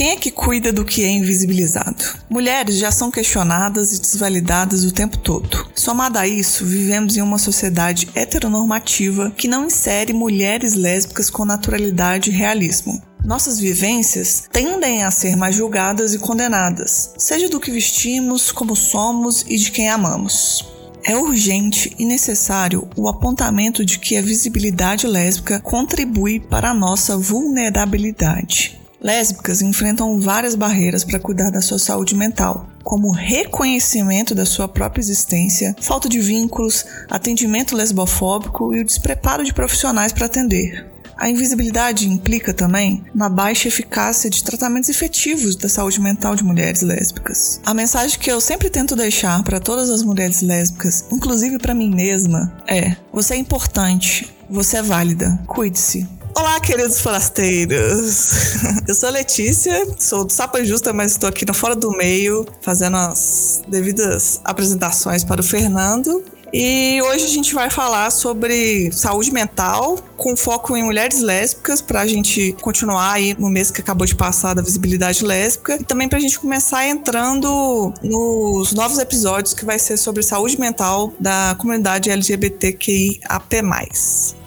Quem é que cuida do que é invisibilizado? Mulheres já são questionadas e desvalidadas o tempo todo. Somado a isso, vivemos em uma sociedade heteronormativa que não insere mulheres lésbicas com naturalidade e realismo. Nossas vivências tendem a ser mais julgadas e condenadas, seja do que vestimos, como somos e de quem amamos. É urgente e necessário o apontamento de que a visibilidade lésbica contribui para a nossa vulnerabilidade. Lésbicas enfrentam várias barreiras para cuidar da sua saúde mental, como reconhecimento da sua própria existência, falta de vínculos, atendimento lesbofóbico e o despreparo de profissionais para atender. A invisibilidade implica também na baixa eficácia de tratamentos efetivos da saúde mental de mulheres lésbicas. A mensagem que eu sempre tento deixar para todas as mulheres lésbicas, inclusive para mim mesma, é: você é importante, você é válida, cuide-se. Olá, queridos forasteiros! Eu sou a Letícia, sou do Sapa Justa, mas estou aqui no Fora do Meio, fazendo as devidas apresentações para o Fernando. E hoje a gente vai falar sobre saúde mental, com foco em mulheres lésbicas, para a gente continuar aí no mês que acabou de passar da visibilidade lésbica, e também para a gente começar entrando nos novos episódios que vai ser sobre saúde mental da comunidade LGBTQIAP+.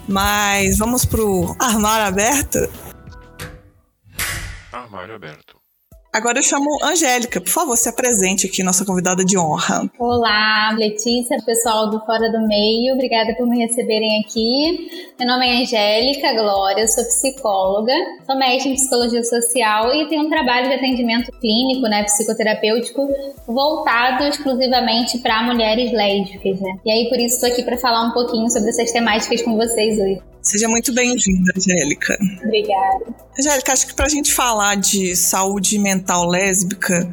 Mas vamos pro armário aberto? Armário aberto. Agora eu chamo Angélica, por favor, se apresente aqui, nossa convidada de honra. Olá, Letícia, pessoal do Fora do Meio, obrigada por me receberem aqui. Meu nome é Angélica Glória, sou psicóloga, sou mestre em psicologia social e tenho um trabalho de atendimento clínico, né, psicoterapêutico, voltado exclusivamente para mulheres lésbicas, né? E aí por isso estou aqui para falar um pouquinho sobre essas temáticas com vocês hoje. Seja muito bem-vinda, Angélica. Obrigada. Angélica, acho que para a gente falar de saúde mental lésbica,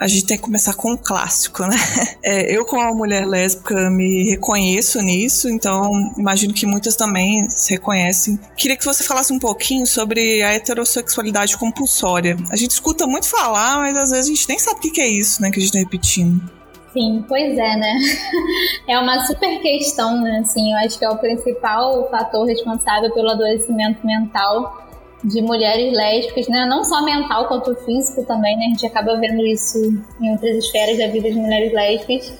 a gente tem que começar com um clássico, né? É, eu, como uma mulher lésbica, me reconheço nisso, então imagino que muitas também se reconhecem. Queria que você falasse um pouquinho sobre a heterossexualidade compulsória. A gente escuta muito falar, mas às vezes a gente nem sabe o que é isso, né? Que a gente tá repetindo. Sim, pois é, né? É uma super questão, né? Assim, eu acho que é o principal fator responsável pelo adoecimento mental de mulheres lésbicas, né? Não só mental quanto físico também, né? A gente acaba vendo isso em outras esferas da vida de mulheres lésbicas.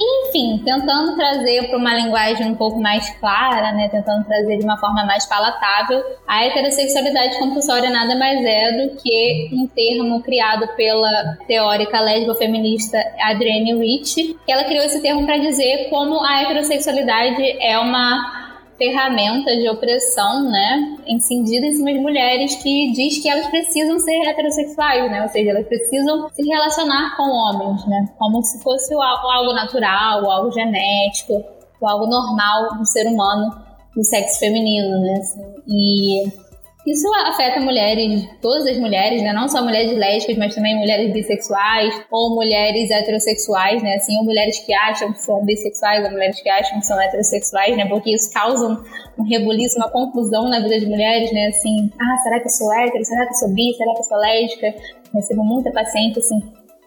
Enfim, tentando trazer para uma linguagem um pouco mais clara, né, tentando trazer de uma forma mais palatável, a heterossexualidade compulsória nada mais é do que um termo criado pela teórica lésbico-feminista Adrienne Rich, que ela criou esse termo para dizer como a heterossexualidade é uma ferramenta de opressão, né, incendida em cima de mulheres que diz que elas precisam ser heterossexuais, né, ou seja, elas precisam se relacionar com homens, né, como se fosse algo natural, algo genético, algo normal do ser humano, do sexo feminino, né, assim, e isso afeta mulheres, todas as mulheres, né? Não só mulheres lésbicas, mas também mulheres bissexuais ou mulheres heterossexuais, né? Assim, ou mulheres que acham que são bissexuais ou mulheres que acham que são heterossexuais, né? Porque isso causa um rebuliço, uma confusão na vida de mulheres, né? Assim, ah, será que eu sou hétero? Será que eu sou bi? Será que eu sou lésbica? Recebo muita paciente, assim,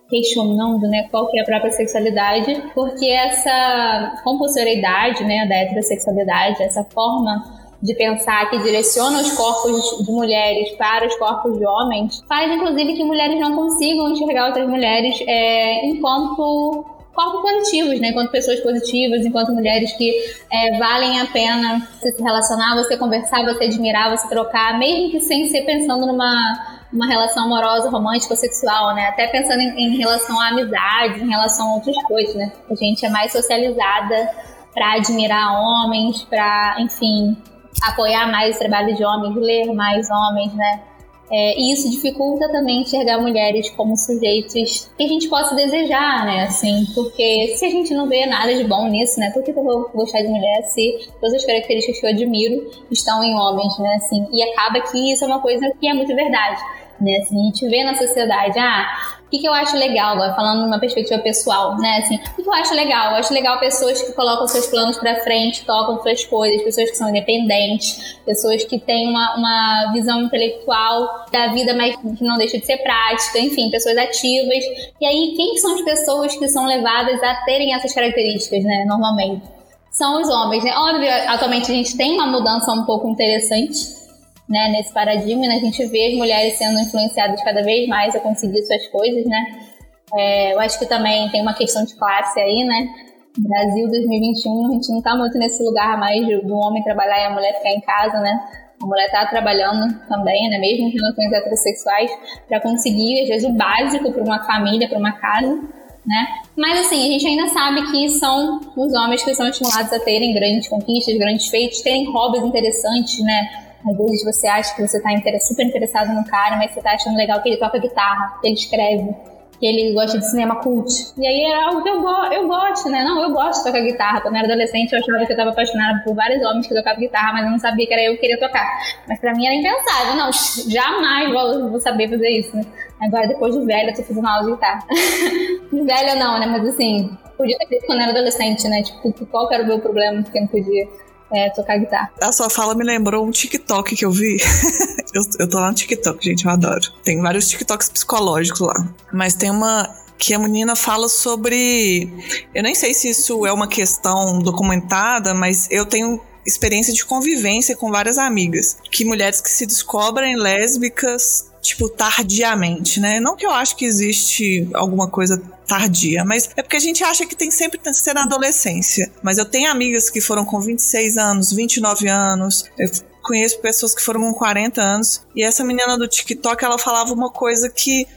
questionando né, qual que é a própria sexualidade, porque essa compulsoriedade né, da heterossexualidade, essa forma de pensar que direciona os corpos de mulheres para os corpos de homens, faz inclusive que mulheres não consigam enxergar outras mulheres é, enquanto corpos positivos, né? Enquanto pessoas positivas, enquanto mulheres que é, valem a pena se relacionar, você conversar, você admirar, você trocar, mesmo que sem ser pensando numa uma relação amorosa, romântica ou sexual, né? Até pensando em, em relação à amizade, em relação a outras coisas, né? A gente é mais socializada para admirar homens, para, enfim, apoiar mais o trabalho de homens, ler mais homens, né? É, e isso dificulta também enxergar mulheres como sujeitos que a gente possa desejar, né? Assim, porque se a gente não vê nada de bom nisso, né? Por que eu vou gostar de mulher se todas as características que eu admiro estão em homens, né? Assim, e acaba que isso é uma coisa que é muito verdade, né? Assim, a gente vê na sociedade, ah, O que, que eu acho legal, falando numa perspectiva pessoal, né? Assim, o que, que eu acho legal? Eu acho legal pessoas que colocam seus planos para frente, tocam suas coisas, pessoas que são independentes, pessoas que têm uma, uma visão intelectual da vida, mas que não deixa de ser prática, enfim, pessoas ativas. E aí, quem são as pessoas que são levadas a terem essas características, né? Normalmente. São os homens, né? Óbvio, atualmente a gente tem uma mudança um pouco interessante né, nesse paradigma, né, a gente vê as mulheres sendo influenciadas cada vez mais a conseguir suas coisas, né? É, eu acho que também tem uma questão de classe aí, né? Brasil 2021, a gente não tá muito nesse lugar mais do homem trabalhar e a mulher ficar em casa, né? A mulher tá trabalhando também, né? Mesmo em relações heterossexuais, para conseguir, às vezes, o básico para uma família, para uma casa, né? Mas assim, a gente ainda sabe que são os homens que são estimulados a terem grandes conquistas, grandes feitos, terem hobbies interessantes, né? Às vezes você acha que você está super interessado no cara, mas você está achando legal que ele toca guitarra, que ele escreve, que ele gosta de cinema cult. E aí é algo que eu, go eu gosto, né? Não, eu gosto de tocar guitarra. Quando eu era adolescente, eu achava que eu estava apaixonada por vários homens que tocavam guitarra, mas eu não sabia que era eu que queria tocar. Mas pra mim era impensável. Não, jamais vou, vou saber fazer isso, né? Agora, depois de velha, eu tô fazendo aula de guitarra. velha não, né? Mas assim, podia ter feito quando eu era adolescente, né? Tipo, qual era o meu problema que eu não podia? É, tocar guitarra. A sua fala me lembrou um TikTok que eu vi. eu, eu tô lá no TikTok, gente, eu adoro. Tem vários TikToks psicológicos lá. Mas tem uma que a menina fala sobre. Eu nem sei se isso é uma questão documentada, mas eu tenho experiência de convivência com várias amigas. Que mulheres que se descobrem lésbicas tipo, tardiamente, né? Não que eu acho que existe alguma coisa tardia, mas é porque a gente acha que tem sempre que ser na adolescência. Mas eu tenho amigas que foram com 26 anos, 29 anos, eu conheço pessoas que foram com 40 anos, e essa menina do TikTok, ela falava uma coisa que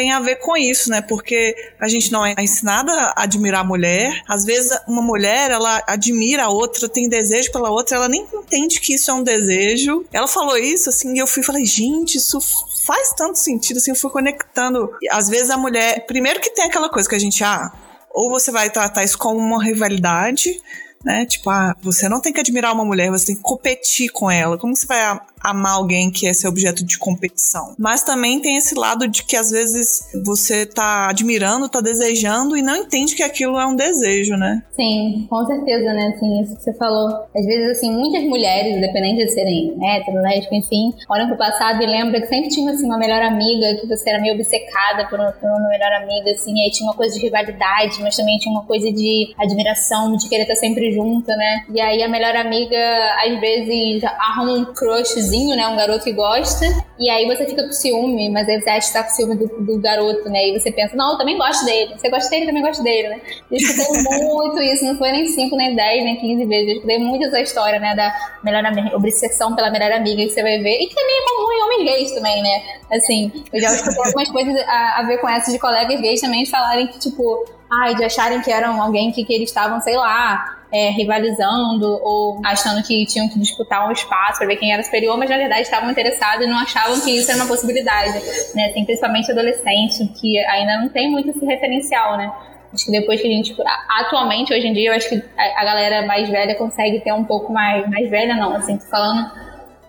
tem a ver com isso, né? Porque a gente não é ensinada a admirar a mulher. Às vezes uma mulher, ela admira a outra, tem desejo pela outra, ela nem entende que isso é um desejo. Ela falou isso assim, e eu fui falei, gente, isso faz tanto sentido assim, eu fui conectando. Às vezes a mulher, primeiro que tem aquela coisa que a gente ah, ou você vai tratar isso como uma rivalidade, né? Tipo, ah, você não tem que admirar uma mulher, você tem que competir com ela. Como você vai amar alguém que é seu objeto de competição. Mas também tem esse lado de que às vezes você tá admirando, tá desejando e não entende que aquilo é um desejo, né? Sim, com certeza, né? Assim, isso que você falou. Às vezes, assim, muitas mulheres, independente de serem hétero, lésbico, enfim, olham pro passado e lembram que sempre tinha, assim, uma melhor amiga, que você era meio obcecada por uma, por uma melhor amiga, assim, aí tinha uma coisa de rivalidade, mas também tinha uma coisa de admiração, de querer estar sempre junta, né? E aí a melhor amiga, às vezes, arruma um crush né? Um garoto que gosta. E aí você fica com ciúme, mas aí você acha que tá com ciúme do, do garoto, né? E você pensa, não, eu também gosto dele. Você gosta dele, eu também gosto dele, né? Eu escutei muito isso, não foi nem 5, nem 10, nem 15 vezes. Eu escutei muito essa história, né? Da melhor amiga, obsessão pela melhor amiga que você vai ver. E que também é comum em homens gays também, né? Assim, eu já escutei algumas coisas a, a ver com essas de colegas gays também falarem que, tipo, ai, de acharem que eram alguém que, que eles estavam, sei lá, é, rivalizando ou achando que tinham que disputar um espaço para ver quem era superior, mas na verdade estavam interessados e não achavam que isso era uma possibilidade, né? Tem principalmente adolescente que ainda não tem muito esse referencial, né? Acho que depois que a gente. Atualmente, hoje em dia, eu acho que a, a galera mais velha consegue ter um pouco mais. Mais velha, não, assim, tô falando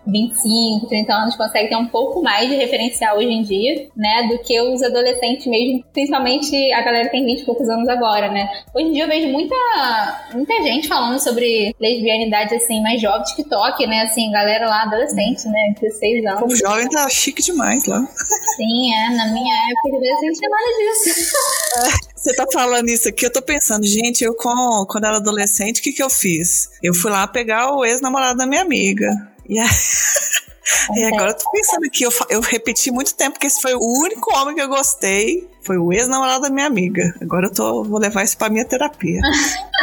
25, 30 anos consegue ter um pouco mais de referencial hoje em dia, né, do que os adolescentes mesmo, principalmente a galera que tem 20 e poucos anos agora, né. Hoje em dia eu vejo muita, muita gente falando sobre lesbianidade, assim, mais jovem, TikTok, né, assim, galera lá adolescente, né, 16 anos. Como jovem tá chique demais lá. Sim, é, na minha época de adolescente tinha nada disso. É, você tá falando isso aqui, eu tô pensando, gente, eu com, quando era adolescente, o que que eu fiz? Eu fui lá pegar o ex-namorado da minha amiga. E, e agora eu tô pensando aqui, eu, eu repeti muito tempo que esse foi o único homem que eu gostei. Foi o ex-namorado da minha amiga. Agora eu tô, vou levar isso pra minha terapia.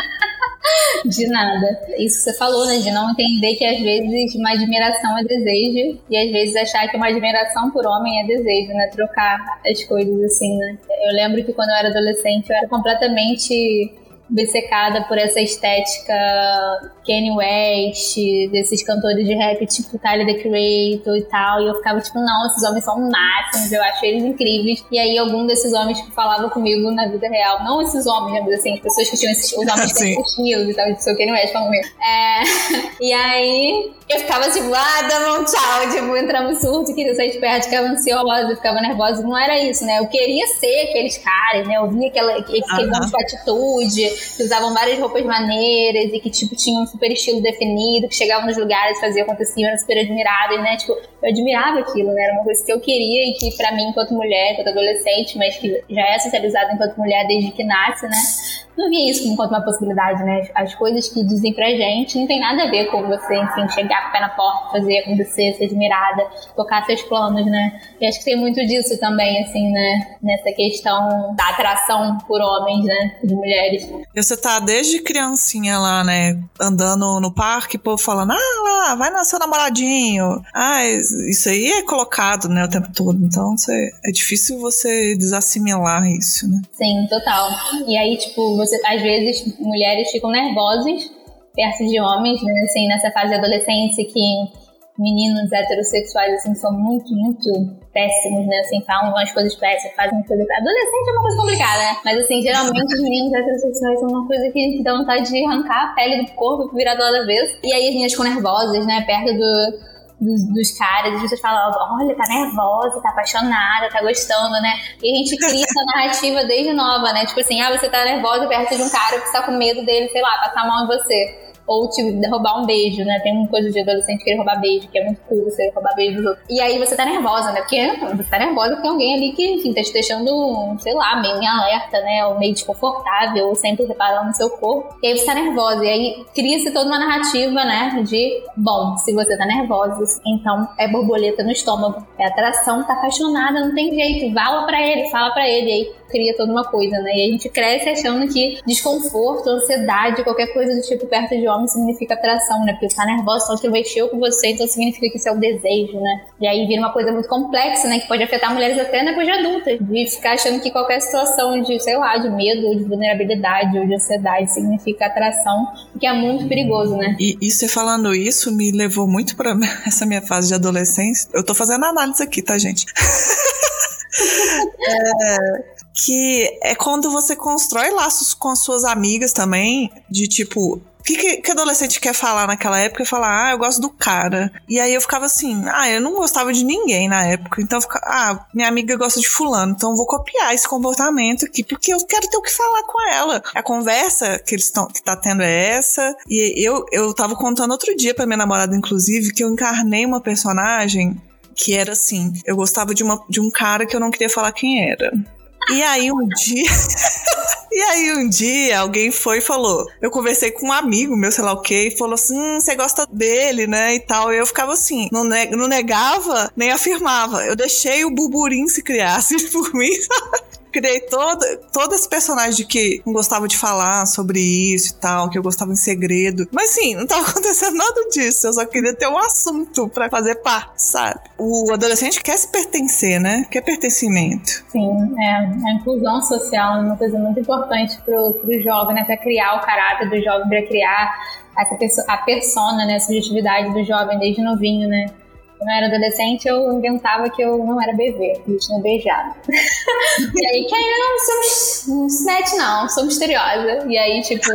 de nada. Isso que você falou, né? De não entender que às vezes uma admiração é desejo e às vezes achar que uma admiração por homem é desejo, né? Trocar as coisas assim, né? Eu lembro que quando eu era adolescente eu era completamente obcecada por essa estética Kanye West, desses cantores de rap tipo Tyler The Creator e tal. E eu ficava tipo, não, esses homens são máximos, eu acho eles incríveis. E aí algum desses homens que falava comigo na vida real, não esses homens, mas assim, as pessoas que tinham esses os homens que tinham estilos e tal, de seu Kanye West falando comigo. É, e aí eu ficava tipo, ah, dá um tchau, tipo, entrava surto, queria sair de perto, ficava ansiosa, ficava nervosa, não era isso, né? Eu queria ser aqueles caras, né? Eu via aquela, aqueles uhum. homens com atitude, que usavam várias roupas maneiras e que, tipo, tinham um super estilo definido, que chegavam nos lugares, faziam acontecer, eram super admiradas, né? Tipo, eu admirava aquilo, né? Era uma coisa que eu queria e que, pra mim, enquanto mulher, enquanto adolescente, mas que já é socializada enquanto mulher desde que nasce, né? Não via isso como uma possibilidade, né? As coisas que dizem pra gente não tem nada a ver com você, enfim, chegar com o pé na porta, fazer acontecer, ser admirada, tocar seus planos, né? E acho que tem muito disso também, assim, né? Nessa questão da atração por homens, né? De mulheres. E você tá desde criancinha lá, né? Andando no parque, o povo falando, ah, lá, vai nascer o namoradinho. Ah, isso aí é colocado, né, o tempo todo. Então, você, é difícil você desassimilar isso, né? Sim, total. E aí, tipo, você você, às vezes mulheres ficam nervosas perto de homens, né? Assim, nessa fase de adolescência que meninos heterossexuais assim são muito, muito péssimos, né? Assim, falam umas coisas péssimas, fazem coisas. Adolescente é uma coisa complicada, né? Mas assim, geralmente os meninos heterossexuais são uma coisa que dá vontade de arrancar a pele do corpo virar do lado vez. E aí as meninas ficam nervosas, né? Perto do dos, dos caras, as pessoas falam, olha, tá nervosa, tá apaixonada, tá gostando, né? E a gente cria essa narrativa desde nova, né? Tipo assim, ah, você tá nervosa perto de um cara que está com medo dele, sei lá, passar mão em você ou te roubar um beijo, né? Tem uma coisa de adolescente querer roubar beijo, que é muito cool você roubar beijo dos outros. E aí você tá nervosa, né? Porque você tá nervosa tem alguém ali que, enfim, tá te deixando, sei lá, meio em alerta, né? Ou meio desconfortável, ou sempre reparando no seu corpo. E aí você tá nervosa. E aí cria-se toda uma narrativa, né? De, bom, se você tá nervosa, então é borboleta no estômago. É atração, tá apaixonada, não tem jeito. Fala pra ele, fala pra ele. Aí cria toda uma coisa, né? E a gente cresce achando que desconforto, ansiedade, qualquer coisa do tipo perto de homem significa atração, né? Porque você tá nervosa, então que mexeu com você, então significa que isso é o desejo, né? E aí vira uma coisa muito complexa, né? Que pode afetar mulheres até depois de adultas. De ficar achando que qualquer situação de, sei lá, de medo, ou de vulnerabilidade, ou de ansiedade significa atração, que é muito perigoso, né? E, e você falando isso me levou muito para essa minha fase de adolescência. Eu tô fazendo análise aqui, tá, gente? é, que é quando você constrói laços com as suas amigas também, de tipo, o que, que, adolescente quer falar naquela época? Falar, ah, eu gosto do cara. E aí eu ficava assim, ah, eu não gostava de ninguém na época. Então, ficava, ah, minha amiga gosta de fulano, então eu vou copiar esse comportamento aqui, porque eu quero ter o que falar com ela. A conversa que eles estão que tá tendo é essa. E eu, eu tava contando outro dia pra minha namorada, inclusive, que eu encarnei uma personagem que era assim, eu gostava de, uma, de um cara que eu não queria falar quem era. E aí um dia. e aí um dia alguém foi e falou. Eu conversei com um amigo meu, sei lá o que, e falou assim: hum, você gosta dele, né? E tal. E eu ficava assim, não, não negava, nem afirmava. Eu deixei o burburinho se criasse por mim? Criei todo, todo esse personagem que não gostava de falar sobre isso e tal, que eu gostava em segredo. Mas sim, não tava acontecendo nada disso. Eu só queria ter um assunto para fazer parte, sabe? O adolescente quer se pertencer, né? Quer pertencimento. Sim, é. A inclusão social é uma coisa muito importante pro, pro jovem, né? Pra criar o caráter do jovem, pra criar essa a persona, né? A subjetividade do jovem desde novinho, né? Quando eu era adolescente, eu inventava que eu não era bebê, eu tinha beijado. e aí, que aí, somos, não se mete não, sou misteriosa. E aí, tipo,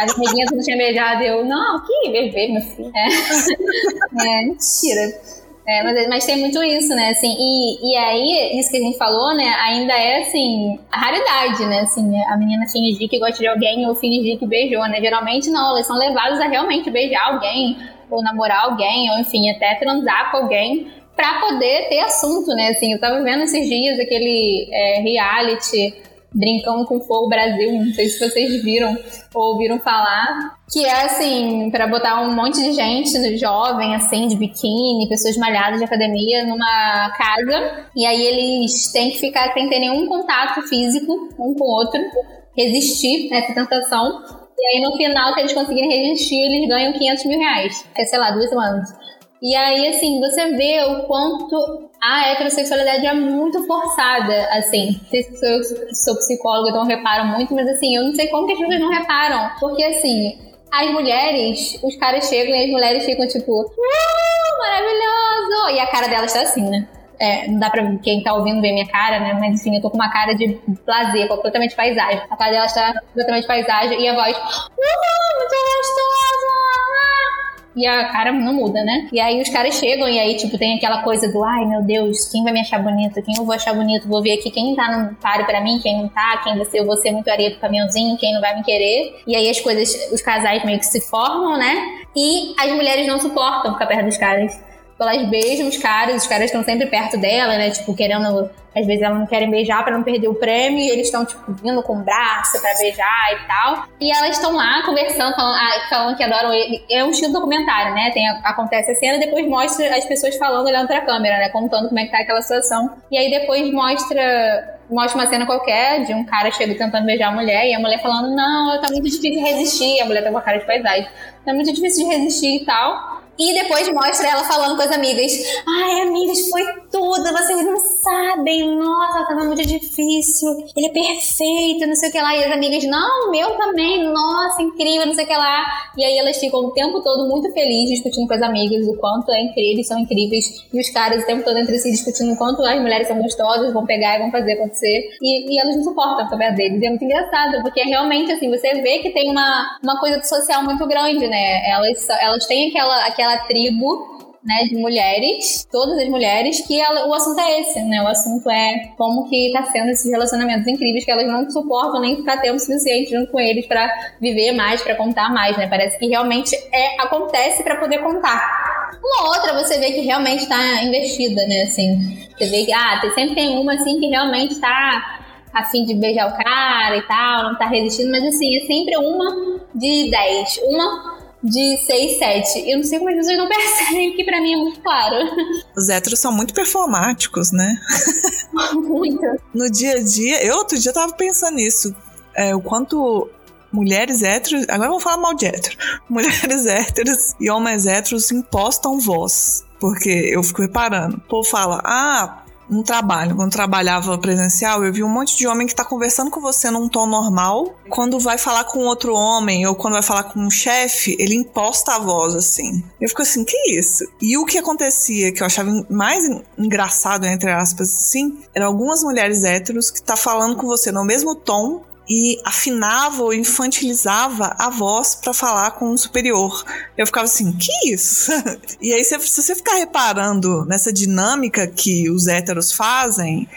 as amiguinhas não tinham beijado, e eu, não, que bebê, meu filho. É, é mentira. É, mas, mas, tem muito isso, né? Assim, e, e aí, isso que a gente falou, né? Ainda é, assim, a raridade, né? Assim, a menina fingir que gosta de alguém ou fingir que beijou, né? Geralmente não, elas são levadas a realmente beijar alguém ou namorar alguém, ou enfim, até transar com alguém para poder ter assunto, né? Assim, eu tava vendo esses dias aquele é, reality Brincando com Fogo Brasil, não sei se vocês viram ou ouviram falar, que é assim, para botar um monte de gente jovem, assim, de biquíni, pessoas malhadas de academia numa casa, e aí eles têm que ficar sem ter nenhum contato físico um com o outro, resistir a essa tentação, e aí, no final, se eles conseguirem resistir, eles ganham 500 mil reais. É, sei lá, duas semanas. E aí, assim, você vê o quanto a heterossexualidade é muito forçada, assim. Se eu sou psicóloga, então reparo muito, mas assim, eu não sei como que as pessoas não reparam. Porque, assim, as mulheres, os caras chegam e as mulheres ficam tipo, uh, maravilhoso! E a cara delas tá assim, né? É, não dá pra quem tá ouvindo ver minha cara, né? Mas enfim, eu tô com uma cara de lazer, completamente paisagem. A cara dela está completamente paisagem e a voz, uhul, muito gostoso! e a cara não muda, né? E aí os caras chegam e aí, tipo, tem aquela coisa do ai meu Deus, quem vai me achar bonito? Quem eu vou achar bonito? Vou ver aqui quem tá no páreo pra mim, quem não tá, quem você, eu vou ser muito areia pro caminhãozinho, quem não vai me querer. E aí as coisas, os casais meio que se formam, né? E as mulheres não suportam ficar perto dos caras elas beijam os caras, os caras estão sempre perto dela, né? Tipo, querendo. Às vezes elas não querem beijar para não perder o prêmio, e eles estão, tipo, vindo com o braço para beijar e tal. E elas estão lá conversando, falando, ah, falando, que adoram ele. É um estilo documentário, né? Tem, acontece a cena depois mostra as pessoas falando olhando pra câmera, né? Contando como é que tá aquela situação. E aí depois mostra mostra uma cena qualquer de um cara chega tentando beijar a mulher e a mulher falando, não, tá muito difícil resistir. A mulher tá com a cara de paisagem. Tá muito difícil de resistir e tal. E depois mostra ela falando com as amigas. Ai, amigas, foi tudo, vocês não sabem. Nossa, tava muito difícil. Ele é perfeito, não sei o que lá. E as amigas, não, meu também. Nossa, incrível, não sei o que lá. E aí elas ficam o tempo todo muito felizes discutindo com as amigas o quanto é incrível, são incríveis. E os caras o tempo todo entre si discutindo o quanto as mulheres são gostosas, vão pegar e vão fazer acontecer. E, e elas não suportam a deles. E é muito engraçado, porque realmente, assim, você vê que tem uma, uma coisa social muito grande, né? Elas, elas têm aquela, aquela aquela tribo né, de mulheres, todas as mulheres, que ela, o assunto é esse, né? O assunto é como que tá sendo esses relacionamentos incríveis que elas não suportam nem ficar tempo suficiente junto com eles para viver mais, para contar mais, né? Parece que realmente é acontece para poder contar. Uma outra você vê que realmente tá investida, né? Assim, você vê que ah, sempre tem uma assim que realmente tá afim de beijar o cara e tal, não tá resistindo, mas assim, é sempre uma de 10. Uma de 6, 7. Eu não sei como as pessoas não percebem, que pra mim é muito claro. Os héteros são muito performáticos, né? muito. No dia a dia, eu outro dia tava pensando nisso. É, o quanto mulheres héteros. Agora vamos falar mal de hétero. Mulheres héteros e homens héteros impostam voz. Porque eu fico reparando. O povo fala, ah, no trabalho, quando trabalhava presencial, eu vi um monte de homem que tá conversando com você num tom normal. Quando vai falar com outro homem ou quando vai falar com um chefe, ele imposta a voz assim. Eu fico assim, que isso? E o que acontecia, que eu achava mais engraçado, entre aspas, assim, eram algumas mulheres héteros que tá falando com você no mesmo tom e afinava ou infantilizava a voz para falar com o superior. Eu ficava assim, que isso? E aí, se, você ficar reparando nessa dinâmica que os héteros fazem,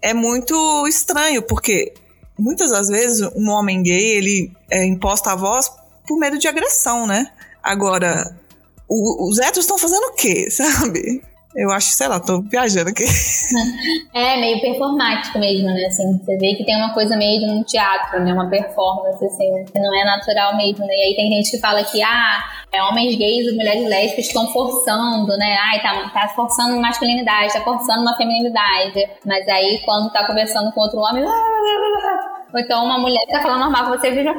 é muito estranho, porque muitas das vezes um homem gay ele é, imposta a voz por medo de agressão, né? Agora, o, os héteros estão fazendo o quê, sabe? Eu acho, sei lá, tô viajando aqui. É, meio performático mesmo, né? Assim, você vê que tem uma coisa meio de um teatro, né? Uma performance, assim, que não é natural mesmo, né? E aí tem gente que fala que, ah, é, homens gays e mulheres lésbicas estão forçando, né? Ai, tá, tá forçando masculinidade, tá forçando uma feminilidade. Mas aí, quando tá conversando com outro homem... Ou então uma mulher tá falando normal com você, vira...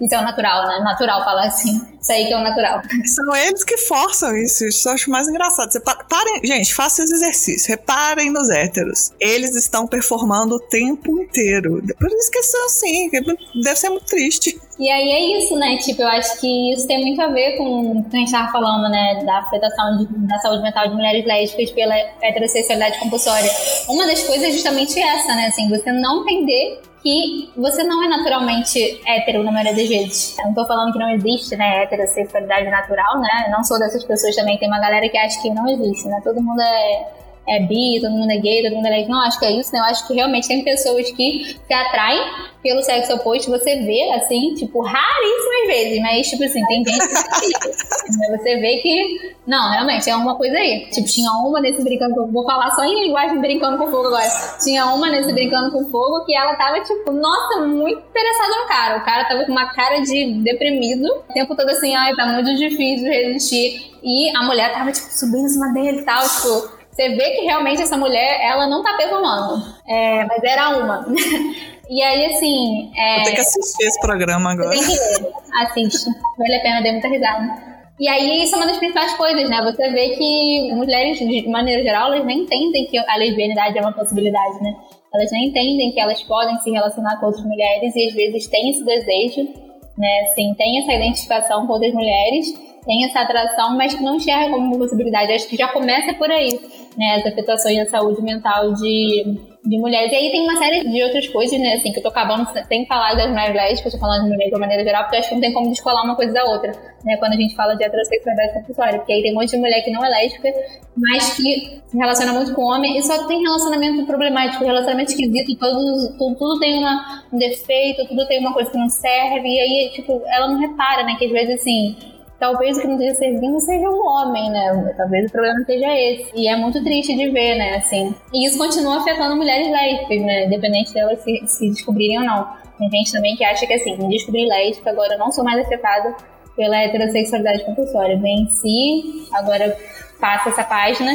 Isso é o natural, né? Natural falar assim. Isso aí que é o natural. São eles que forçam isso. Isso eu acho mais engraçado. Você parem, gente, façam esse exercício. Reparem nos héteros. Eles estão performando o tempo inteiro. Por isso que são assim. Deve ser muito triste. E aí é isso, né? Tipo, eu acho que isso tem muito a ver com o que a gente estava falando, né? Da afetação de, da saúde mental de mulheres lésbicas pela heterossexualidade compulsória. Uma das coisas é justamente essa, né? Assim, você não entender que você não é naturalmente hétero na maioria das vezes. Eu não tô falando que não existe, né, heterossexualidade natural, né? não sou dessas pessoas também. Tem uma galera que acha que não existe, né? Todo mundo é, é bi, todo mundo é gay, todo mundo é lésbico. Não acho que é isso, né? Eu acho que realmente tem pessoas que se atraem pelo sexo oposto, você vê, assim, tipo, raríssimas vezes, mas, tipo assim, tem gente que você vê que, não, realmente, é uma coisa aí. Tipo, tinha uma nesse Brincando com Fogo, vou falar só em linguagem Brincando com Fogo agora. Tinha uma nesse Brincando com Fogo que ela tava, tipo, nossa, muito interessada no cara. O cara tava com uma cara de deprimido, o tempo todo assim, ai, tá muito difícil resistir. E a mulher tava, tipo, subindo em cima dele e tal, tipo, você vê que realmente essa mulher, ela não tá performando. É, mas era uma. E aí, assim. É, Vou ter que assistir esse programa agora. Tem que ver. Assiste. Vale a pena, deu muita risada. E aí, isso é uma das principais coisas, né? Você vê que mulheres, de maneira geral, elas nem entendem que a lesbianidade é uma possibilidade, né? Elas nem entendem que elas podem se relacionar com outras mulheres e às vezes têm esse desejo, né? Assim, tem essa identificação com outras mulheres, tem essa atração, mas que não enxerga como possibilidade. Acho que já começa por aí. né, as afetações da saúde mental de, de mulheres. E aí tem uma série de outras coisas, né, assim, que eu tô acabando sem falar das mulheres lésbicas, tô falando de mulheres de uma maneira geral, porque eu acho que não tem como descolar uma coisa da outra, né, quando a gente fala de heterossexualidade compulsória, porque aí tem um monte de mulher que não é lésbica, mas que se relaciona muito com homem e só tem relacionamento problemático, relacionamento esquisito, tudo, tudo, tudo tem uma, um defeito, tudo tem uma coisa que não serve, e aí, tipo, ela não repara, né, que às vezes, assim, talvez o que não esteja servindo seja o homem, né? Talvez o problema seja esse. E é muito triste de ver, né? Assim. E isso continua afetando mulheres lésbicas, né? Independente delas se, se descobrirem ou não. Tem gente também que acha que assim, descobri lésbica, agora eu não sou mais afetada pela heterossexualidade compulsória. Venci, agora passa essa página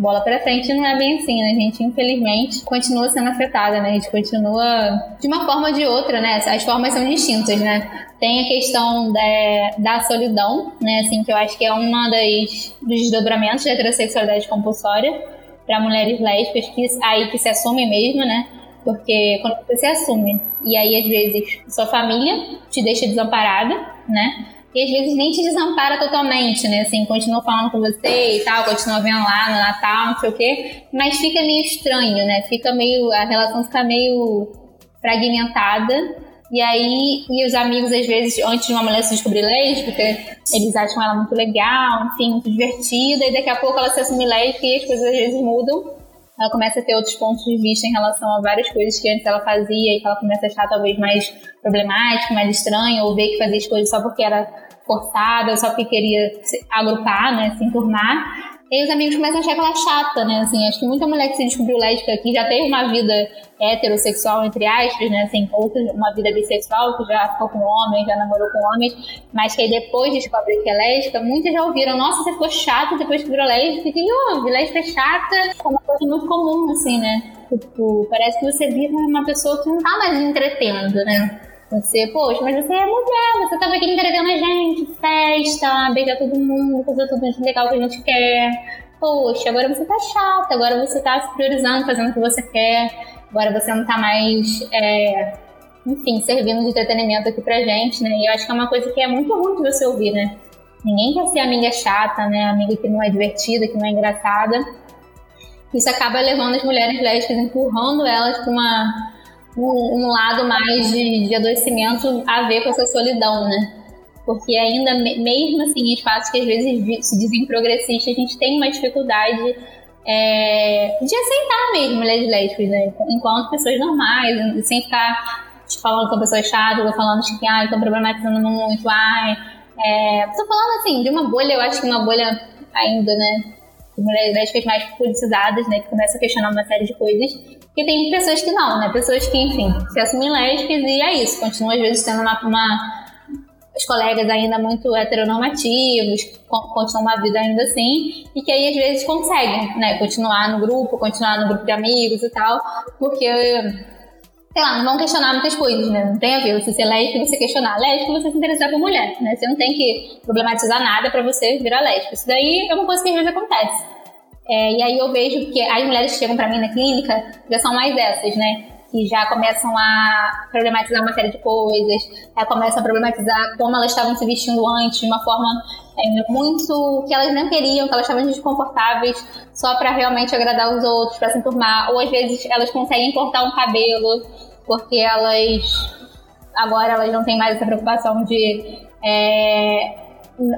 bola para frente não é bem assim, né? A gente, infelizmente, continua sendo afetada, né? A gente continua de uma forma ou de outra, né? As formas são distintas, né? Tem a questão da, da solidão, né? Assim, que eu acho que é uma das dos desdobramentos da heterossexualidade compulsória para mulheres lésbicas, que aí que se assume mesmo, né? Porque quando você se assume e aí às vezes sua família te deixa desamparada, né? E às vezes nem te desampara totalmente, né? Assim, continua falando com você e tal, continua vendo lá no Natal, não sei o quê, mas fica meio estranho, né? Fica meio, a relação fica meio fragmentada. E aí, e os amigos, às vezes, antes de uma mulher se descobrir lésbica, eles acham ela muito legal, enfim, muito divertida, e daqui a pouco ela se assume lésbica e as coisas às vezes mudam ela começa a ter outros pontos de vista em relação a várias coisas que antes ela fazia e que ela começa a achar talvez mais problemático, mais estranho, ou ver que fazia as coisas só porque era forçada, só porque queria se agrupar, né, se enturmar. E os amigos começam a achar aquela chata, né? Assim, acho que muita mulher que se descobriu lésbica aqui já teve uma vida heterossexual, entre aspas, né? Assim, ou uma vida bissexual, que já ficou com homens, já namorou com homens, mas que aí depois descobre que é lésbica, muitas já ouviram, nossa, você ficou chata depois que virou lésbica. Que houve? Lésbica é chata é uma coisa muito comum, assim, né? Tipo, parece que você vira uma pessoa que não tá mais entretendo, né? Você, poxa, mas você é mulher, você tava aqui entretendo a gente, festa, beijar todo mundo, fazer tudo legal que a gente quer. Poxa, agora você tá chata, agora você tá se priorizando, fazendo o que você quer, agora você não tá mais, é, enfim, servindo de entretenimento aqui pra gente, né? E eu acho que é uma coisa que é muito ruim de você ouvir, né? Ninguém quer ser amiga chata, né? Amiga que não é divertida, que não é engraçada. Isso acaba levando as mulheres lésbicas, empurrando elas pra uma um, lado mais de, de adoecimento a ver com essa solidão, né? Porque ainda, mesmo assim, em espaços que às vezes se dizem progressistas, a gente tem uma dificuldade é, de aceitar mesmo mulheres lésbicas, né? Enquanto pessoas normais, sem ficar falando com pessoas chatas, ou falando que ai, estão problematizando muito, ai. É, tô falando assim, de uma bolha, eu acho que uma bolha ainda, né? De mulheres lésbicas mais politizadas, né? Que começa a questionar uma série de coisas. E tem pessoas que não, né? Pessoas que, enfim, se assumem lésbicas e é isso. Continuam, às vezes, tendo uma, uma os colegas ainda muito heteronormativos, continuam uma vida ainda assim, e que aí às vezes conseguem, né, continuar no grupo, continuar no grupo de amigos e tal, porque, sei lá, não vão questionar muitas coisas, né, não tem a ver você ser lésbica e você questionar. Lésbica você se interessar por mulher, né, você não tem que problematizar nada para você virar lésbica. Isso daí é uma coisa que às vezes acontece. É, e aí eu vejo que as mulheres que chegam para mim na clínica já são mais dessas, né? Que já começam a problematizar uma série de coisas, já começam a problematizar como elas estavam se vestindo antes, de uma forma é, muito que elas não queriam, que elas estavam desconfortáveis só para realmente agradar os outros, para se enturmar. Ou às vezes elas conseguem cortar um cabelo porque elas agora elas não têm mais essa preocupação de é,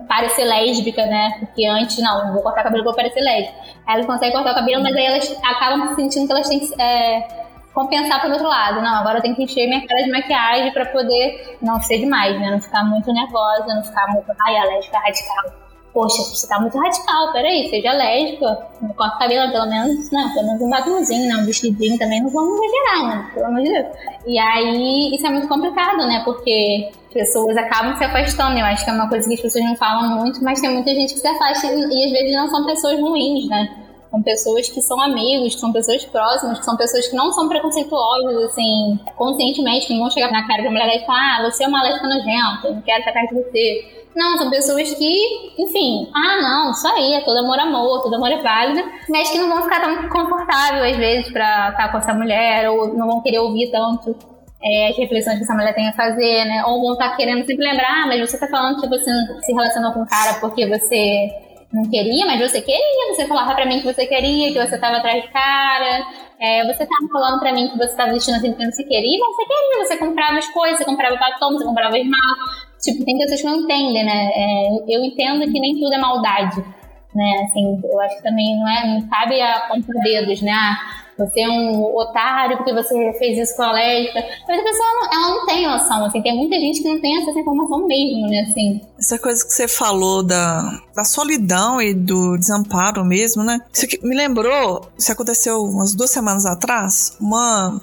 parecer lésbica, né? Porque antes, não, vou cortar o cabelo, vou parecer lésbica. Aí elas conseguem cortar o cabelo, mas aí elas acabam sentindo que elas têm que é, compensar pro outro lado. Não, agora eu tenho que encher minha cara de maquiagem pra poder não ser demais, né? Não ficar muito nervosa, não ficar muito, ai, a lésbica radical poxa, você tá muito radical, peraí, seja lésbica, corta o cabelo, pelo menos, não, pelo menos um batomzinho, não, um vestidinho também, não vamos exagerar, né, pelo amor de Deus. E aí, isso é muito complicado, né, porque pessoas acabam se afastando, eu acho que é uma coisa que as pessoas não falam muito, mas tem muita gente que se afasta e, e às vezes não são pessoas ruins, né, são pessoas que são amigos, que são pessoas próximas, que são pessoas que não são preconceituosas, assim, conscientemente, que não vão chegar na cara da mulher e falar, ah, você é uma lésbica nojenta, eu não quero estar perto de você. Não, são pessoas que, enfim, ah, não, isso aí, é todo amor amor, todo amor é válido, mas que não vão ficar tão confortável às vezes pra estar com essa mulher, ou não vão querer ouvir tanto é, as reflexões que essa mulher tem a fazer, né? Ou vão estar querendo sempre lembrar, ah, mas você tá falando que você se relacionou com um cara porque você não queria, mas você queria, você falava pra mim que você queria, que você tava atrás de cara, é, você tava falando pra mim que você tava vestindo assim porque você queria, mas você queria, você comprava as coisas, você comprava batom, você comprava esmalte. Tipo, tem pessoas que não entendem, né? É, eu entendo que nem tudo é maldade, né? Assim, eu acho que também não é, não cabe a ponta dedos, né? Ah, você é um otário porque você fez isso com a lésbica. Mas a pessoa não, ela não tem noção, assim, tem muita gente que não tem essa informação mesmo, né, assim. Essa coisa que você falou da, da solidão e do desamparo mesmo, né? Isso aqui me lembrou, isso aconteceu umas duas semanas atrás, uma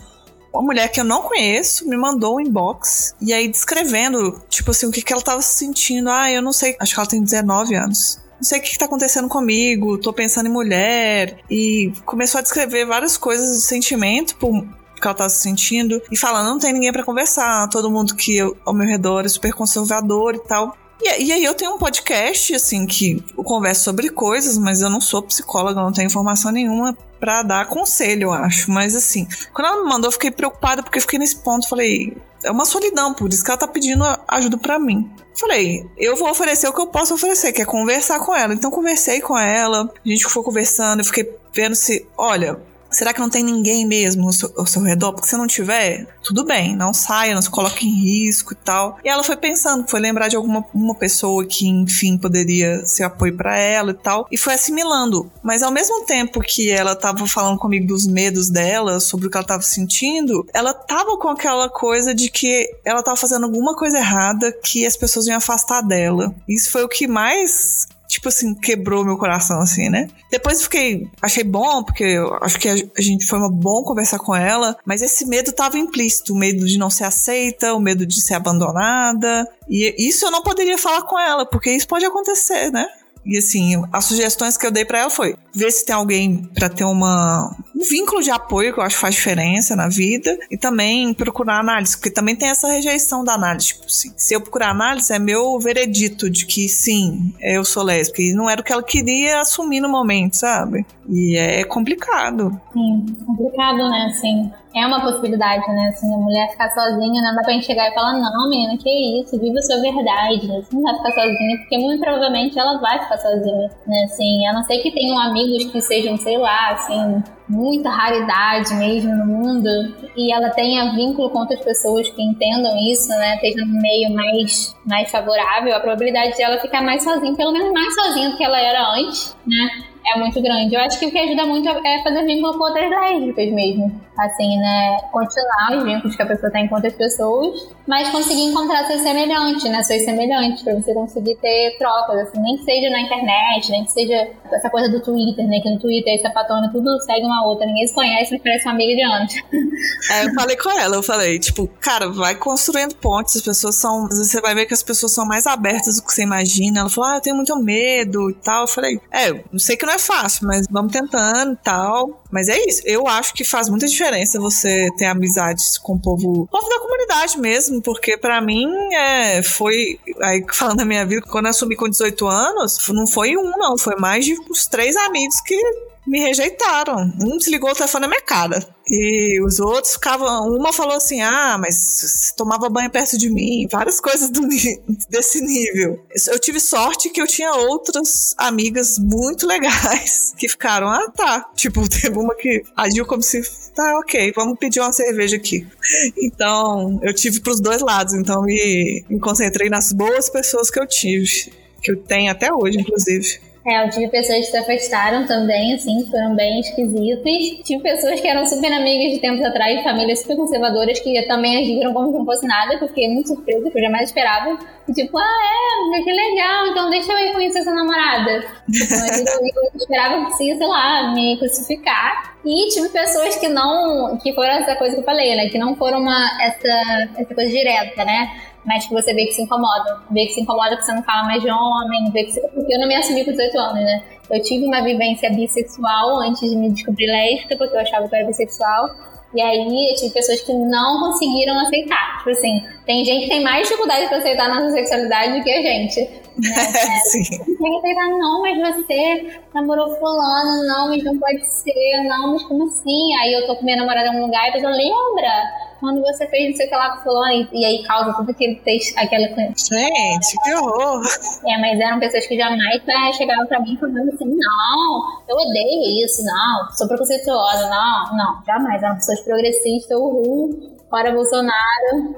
uma mulher que eu não conheço me mandou um inbox e aí descrevendo, tipo assim, o que, que ela tava sentindo. Ah, eu não sei, acho que ela tem 19 anos não sei o que, está acontecendo comigo, tô pensando em mulher. E começou a descrever várias coisas de sentimento por, que ela tá se sentindo e falando, não tem ninguém para conversar, todo mundo que eu, ao meu redor é super conservador e tal. E, e, aí eu tenho um podcast, assim, que eu converso sobre coisas, mas eu não sou psicóloga, não tenho informação nenhuma para dar conselho, eu acho. Mas assim, quando ela me mandou, eu fiquei preocupada porque eu fiquei nesse ponto, falei, é uma solidão, por isso que ela tá pedindo ajuda para mim. Falei, eu vou oferecer o que eu posso oferecer, que é conversar com ela. Então conversei com ela, a gente foi conversando, eu fiquei vendo se, olha, Será que não tem ninguém mesmo ao seu, ao seu, redor? Porque se não tiver, tudo bem, não saia, não se coloque em risco e tal. E ela foi pensando, foi lembrar de alguma uma pessoa que, enfim, poderia ser apoio para ela e tal. E foi assimilando. Mas ao mesmo tempo que ela tava falando comigo dos medos dela, sobre o que ela tava sentindo, ela tava com aquela coisa de que ela tava fazendo alguma coisa errada que as pessoas iam afastar dela. Isso foi o que mais tipo assim, quebrou meu coração, assim, né? Depois fiquei, achei bom, porque eu acho que a, gente foi uma bom conversar com ela, mas esse medo tava implícito, o medo de não ser aceita, o medo de ser abandonada, e isso eu não poderia falar com ela, porque isso pode acontecer, né? E assim, as sugestões que eu dei para ela foi ver se tem alguém para ter uma, um vínculo de apoio, que eu acho que faz diferença na vida, e também procurar análise, porque também tem essa rejeição da análise. Tipo assim, se eu procurar análise, é meu veredito de que sim, eu sou lésbica. E não era o que ela queria assumir no momento, sabe? E é complicado. Sim, complicado, né? Assim, é uma possibilidade, né? Assim, a mulher ficar sozinha, não dá pra gente chegar e falar, não, menina, que isso, viva a sua verdade. Você não vai ficar sozinha, porque muito provavelmente ela vai ficar sozinha, né? Assim, a não ser que tenham amigos que sejam, sei lá, assim, muita raridade mesmo no mundo e ela tenha vínculo com outras pessoas que entendam isso, né? Esteja no meio mais, mais favorável, a probabilidade de ela ficar mais sozinha, pelo menos mais sozinha do que ela era antes, né? é muito grande. Eu acho que o que ajuda muito é fazer vínculo com outras lésbicas mesmo. Assim, né? Continuar os vínculos que a pessoa tem com outras pessoas, mas conseguir encontrar seus semelhantes, né? Seus semelhantes, pra você conseguir ter trocas, assim, nem que seja na internet, nem que seja essa coisa do Twitter, né? Que no Twitter, essa patona, tudo segue uma outra, ninguém se conhece, mas parece uma amiga de anos. É, eu falei com ela, eu falei, tipo, cara, vai construindo pontes, as pessoas são. Você vai ver que as pessoas são mais abertas do que você imagina. Ela falou, ah, eu tenho muito medo e tal. Eu falei, é, não sei que não é fácil, mas vamos tentando e tal. Mas é isso. Eu acho que faz muita diferença você ter amizades com o povo, povo da comunidade mesmo, porque para mim é, foi. Aí falando da minha vida, quando eu assumi com 18 anos, não foi um, não, foi mais de uns três amigos que me rejeitaram. Um desligou o telefone na minha cara. E os outros ficavam. Uma falou assim: ah, mas tomava banho perto de mim. Várias coisas do, desse nível. Eu tive sorte que eu tinha outras amigas muito legais que ficaram: ah, tá. Tipo, teve uma que agiu como se. Tá, ok, vamos pedir uma cerveja aqui. Então, eu tive pros dois lados. Então, me, me concentrei nas boas pessoas que eu tive. Que eu tenho até hoje, inclusive. É, eu tive pessoas que se afastaram também, assim, foram bem esquisitas. Tive pessoas que eram super amigas de tempos atrás, famílias super conservadoras, que também agiram como se não fosse nada, que eu fiquei muito surpresa, porque eu jamais esperava. E tipo, ah, é, que legal, então deixa eu ir conhecer essa namorada. Tipo, eu, esperava que ia, sei lá, me crucificar. E tive pessoas que não, que foram essa coisa que eu falei, né, que não foram uma, essa, essa coisa direta, né mas que você vê que se incomoda. Vê que se incomoda que você não fala mais de homem, vê que você... porque eu não me assumi com 18 anos, né? Eu tive uma vivência bissexual antes de me descobrir lésbica, porque eu achava que eu era bissexual. E aí eu tive pessoas que não conseguiram aceitar. Tipo assim, tem gente que tem mais dificuldade para aceitar a nossa sexualidade do que a gente. Né? É, sim. Tem que aceitar, não, mas você namorou fulano, não, mas não pode ser, não, mas como assim? Aí eu tô com minha namorada em um lugar e a pessoa lembra quando você fez não sei o que lá fulano, e, aí causa tudo aquele texto, aquela... Gente, que horror! É, mas eram pessoas que jamais chegavam pra mim falando assim, não, eu odeio isso, não, sou preconceituosa, não, não, jamais, eram pessoas progressistas, uhul, fora Bolsonaro,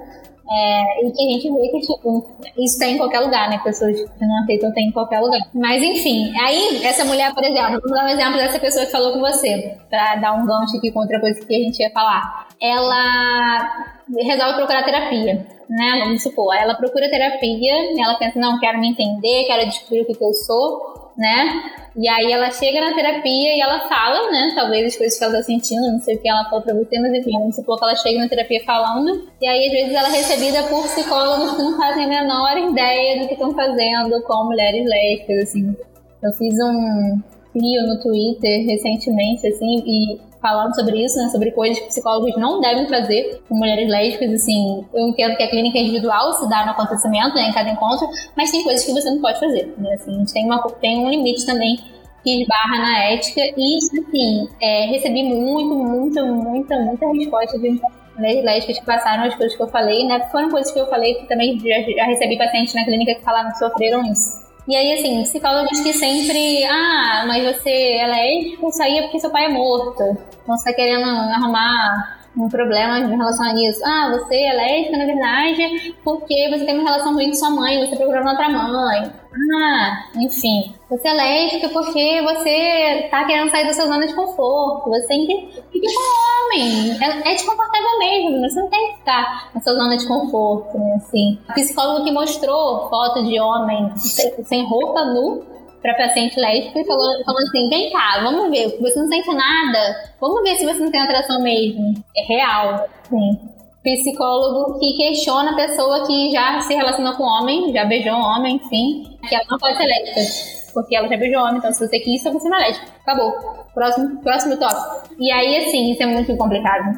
é, e que a gente vê que, tipo, isso tem em qualquer lugar, né? Pessoas que não aceitam tem em qualquer lugar. Mas, enfim, aí, essa mulher, por exemplo, vamos dar um exemplo dessa pessoa que falou com você, pra dar um gancho aqui contra a coisa que a gente ia falar. Ela resolve procurar terapia, né? Vamos supor, ela procura terapia, ela pensa, não, quero me entender, quero descobrir o que, eu sou né? E aí ela chega na terapia e ela fala, né? Talvez as coisas que ela tá sentindo, não sei o que ela falou pra você, mas enfim, vamos supor que ela chega na terapia falando. E aí, às vezes, ela é recebida por psicólogos que não fazem a menor ideia do que estão fazendo com mulheres lésbicas, assim. Eu fiz um fio no Twitter recentemente, assim, e falando sobre isso, né, sobre coisas que psicólogos não devem fazer com mulheres lésbicas, assim, eu entendo que a clínica individual se dá no acontecimento, né, em cada encontro, mas tem coisas que você não pode fazer, né, assim, a gente tem, uma, tem um limite também que esbarra na ética e, assim, é, recebi muito, muita, muita, muita resposta de mulheres lésbicas que passaram as coisas que eu falei, né, foram coisas que eu falei que também já, já recebi pacientes na clínica que falaram que sofreram isso. E aí, assim, psicólogos que sempre. Ah, mas você é lésbico, isso aí é porque seu pai é morto. Então você tá querendo arrumar um problema em relação a isso. Ah, você é lésbica, na verdade, porque você tem uma relação ruim com sua mãe, você procurou outra mãe. Ah, enfim. Você é lésbica porque você tá querendo sair da sua zona de conforto. Você fica com homem. É, é desconfortável mesmo. Você não tem que ficar na sua zona de conforto, né? Assim. A psicóloga que mostrou foto de homem sem, sem roupa nu para paciente lésbica e falou, falou assim: vem cá, vamos ver, você não sente nada, vamos ver se você não tem atração mesmo. É real, sim. Psicólogo que questiona a pessoa que já se relacionou com homem, já beijou um homem, enfim, que ela não pode ser lésbica. Porque ela já beijou homem, então se você quis, você não é lésbica. Acabou. Próximo, próximo tópico. E aí, assim, isso é muito complicado.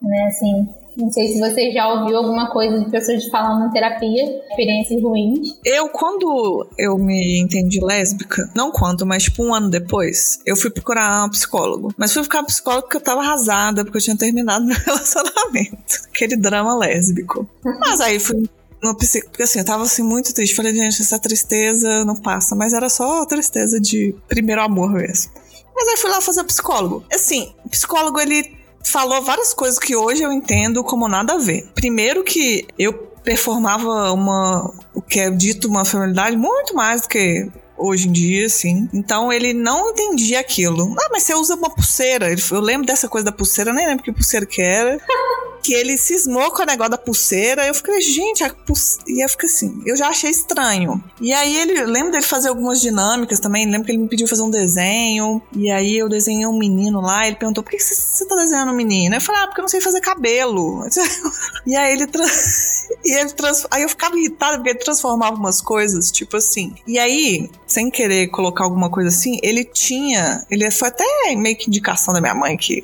Né, assim, não sei se você já ouviu alguma coisa de pessoas falando em terapia, experiências ruins. Eu, quando eu me entendi lésbica, não quando, mas tipo um ano depois, eu fui procurar um psicólogo. Mas fui ficar psicólogo porque eu tava arrasada, porque eu tinha terminado meu relacionamento. Aquele drama lésbico. Mas aí fui no psico, porque assim, eu tava assim muito triste. Falei, gente, essa tristeza não passa, mas era só tristeza de primeiro amor mesmo. Mas aí fui lá fazer psicólogo. Assim, psicólogo ele falou várias coisas que hoje eu entendo como nada a ver. Primeiro que eu performava uma o que é dito uma feminilidade muito mais do que hoje em dia, assim. Então ele não entendia aquilo. Ah, mas você usa uma pulseira. Eu lembro dessa coisa da pulseira, nem lembro que pulseira que era. que ele cismou com o negócio da pulseira. Eu fiquei, gente, a pulseira. E eu fiquei assim, eu já achei estranho. E aí ele, lembro dele fazer algumas dinâmicas também. Lembro que ele me pediu fazer um desenho. E aí eu desenhei um menino lá. Ele perguntou: por que você, você tá desenhando um menino? Eu falei, ah, porque eu não sei fazer cabelo. e aí ele. Tra... e ele trans... Aí eu ficava irritada porque ele transformava umas coisas, tipo assim. E aí, sem querer colocar alguma coisa assim, ele tinha. Ele foi até meio que indicação da minha mãe que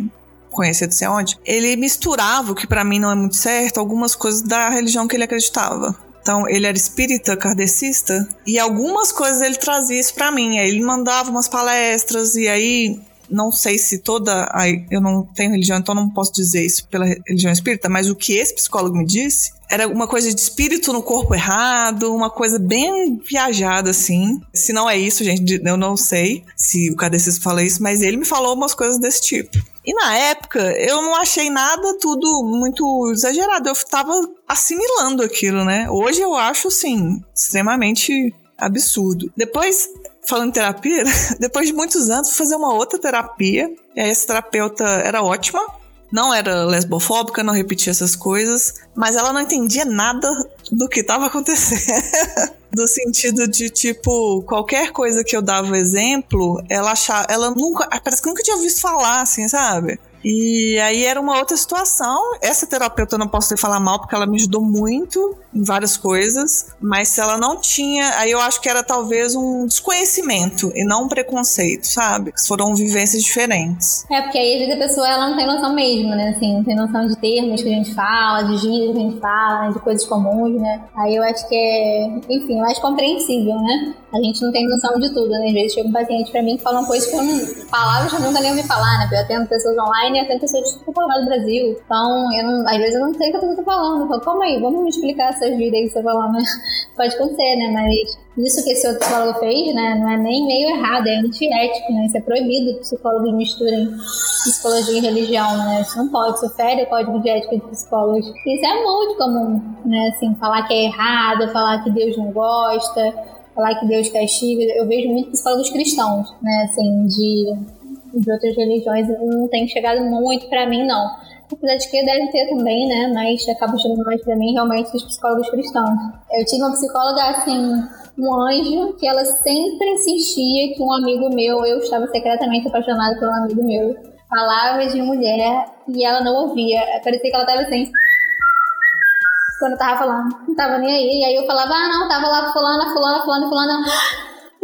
conhecer de sei onde, ele misturava, o que para mim não é muito certo, algumas coisas da religião que ele acreditava. Então, ele era espírita, kardecista, e algumas coisas ele trazia isso para mim. Aí ele mandava umas palestras, e aí não sei se toda. Aí eu não tenho religião, então não posso dizer isso pela religião espírita, mas o que esse psicólogo me disse era uma coisa de espírito no corpo errado, uma coisa bem viajada, assim. Se não é isso, gente, eu não sei se o kardecista fala isso, mas ele me falou umas coisas desse tipo. E na época, eu não achei nada tudo muito exagerado. Eu tava assimilando aquilo, né? Hoje eu acho, assim, extremamente absurdo. Depois, falando em terapia, depois de muitos anos, fui fazer uma outra terapia. E aí, essa terapeuta era ótima. Não era lesbofóbica, não repetia essas coisas, mas ela não entendia nada do que estava acontecendo. do sentido de tipo qualquer coisa que eu dava exemplo, ela achava, ela nunca, parece que nunca tinha visto falar, assim, sabe? E aí era uma outra situação. Essa terapeuta eu não posso falar mal porque ela me ajudou muito em várias coisas, mas se ela não tinha, aí eu acho que era talvez um desconhecimento e não um preconceito, sabe? Foram vivências diferentes. É, porque aí às vezes a pessoa ela não tem noção mesmo, né? Assim, não tem noção de termos que a gente fala, de gírias que a gente fala, de coisas comuns, né? Aí eu acho que é, enfim, mais compreensível, né? A gente não tem noção de tudo, né? Às vezes chega um paciente pra mim que fala uma coisa que eu não. Palavras que eu nunca nem ouvi falar, né? Eu atendo pessoas online e atendo pessoas que estão do Brasil. Então, eu não, às vezes eu não sei o que a pessoa falando. Eu falo, calma aí, vamos me explicar essas vidas aí que você falou, né? Pode acontecer, né? Mas isso que esse outro psicólogo fez, né? Não é nem meio errado, é antiético, né? Isso é proibido que psicólogos misturem psicologia e religião, né? Isso não pode, isso fere o código de ética de psicólogos. Isso é muito comum, né? Assim, falar que é errado, falar que Deus não gosta, falar que Deus castiga. Eu vejo muito psicólogos cristãos, né? Assim, de, de outras religiões, não tem chegado muito para mim, não. Apesar de que deve ter também, né? Mas acaba chegando mais pra mim realmente dos psicólogos cristãos. Eu tive uma psicóloga, assim, um anjo, que ela sempre insistia que um amigo meu, eu estava secretamente apaixonada por um amigo meu, falava de mulher e ela não ouvia. Parecia que ela estava assim quando eu tava falando. Não tava nem aí. E aí eu falava, ah, não, tava lá fulana, fulana, fulana, fulana.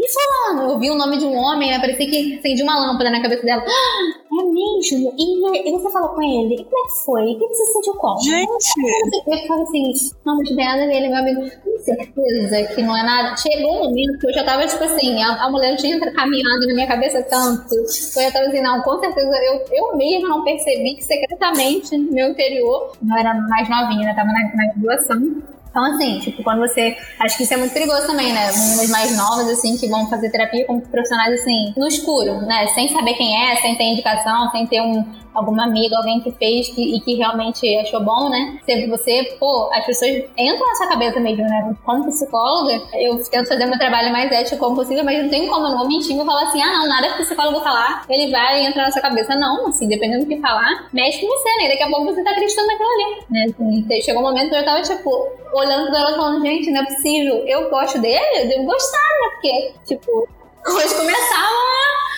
E fulano? Eu vi o nome de um homem, parecia que acendia uma lâmpada na cabeça dela. Ah, é mesmo? E, e, você falou com ele? E como é que foi? O que você sentiu como? Gente! Eu ficava assim, não, mas bem nada ele, meu amigo. Com certeza que não é nada. Chegou um momento que eu já tava, tipo assim, a, a mulher tinha caminhado na minha cabeça tanto. Eu já tava assim, não, com certeza eu, eu mesmo não percebi que secretamente no meu interior, não era mais novinha, né? Tava na, na graduação então, assim, tipo, quando você. Acho que isso é muito perigoso também, né? Meninas mais novas, assim, que vão fazer terapia com profissionais, assim, no escuro, né? Sem saber quem é, sem ter indicação, sem ter um, alguma amiga, alguém que fez que, e que realmente achou bom, né? Se você, pô, as pessoas entram na sua cabeça mesmo, né? Como psicóloga, eu tento fazer meu trabalho mais ético como possível, mas não tem como, eu não vou mentir, vou falar assim, ah, não, nada que o psicólogo falar, ele vai entrar na sua cabeça. Não, assim, dependendo do que falar, mexe com você, né? Daqui a pouco você tá acreditando naquilo ali, né? Assim, chegou um momento que eu tava, tipo, olhando pra ela falando, gente, não é possível, eu gosto dele, eu devo gostar, né? Porque, tipo, coisa começava,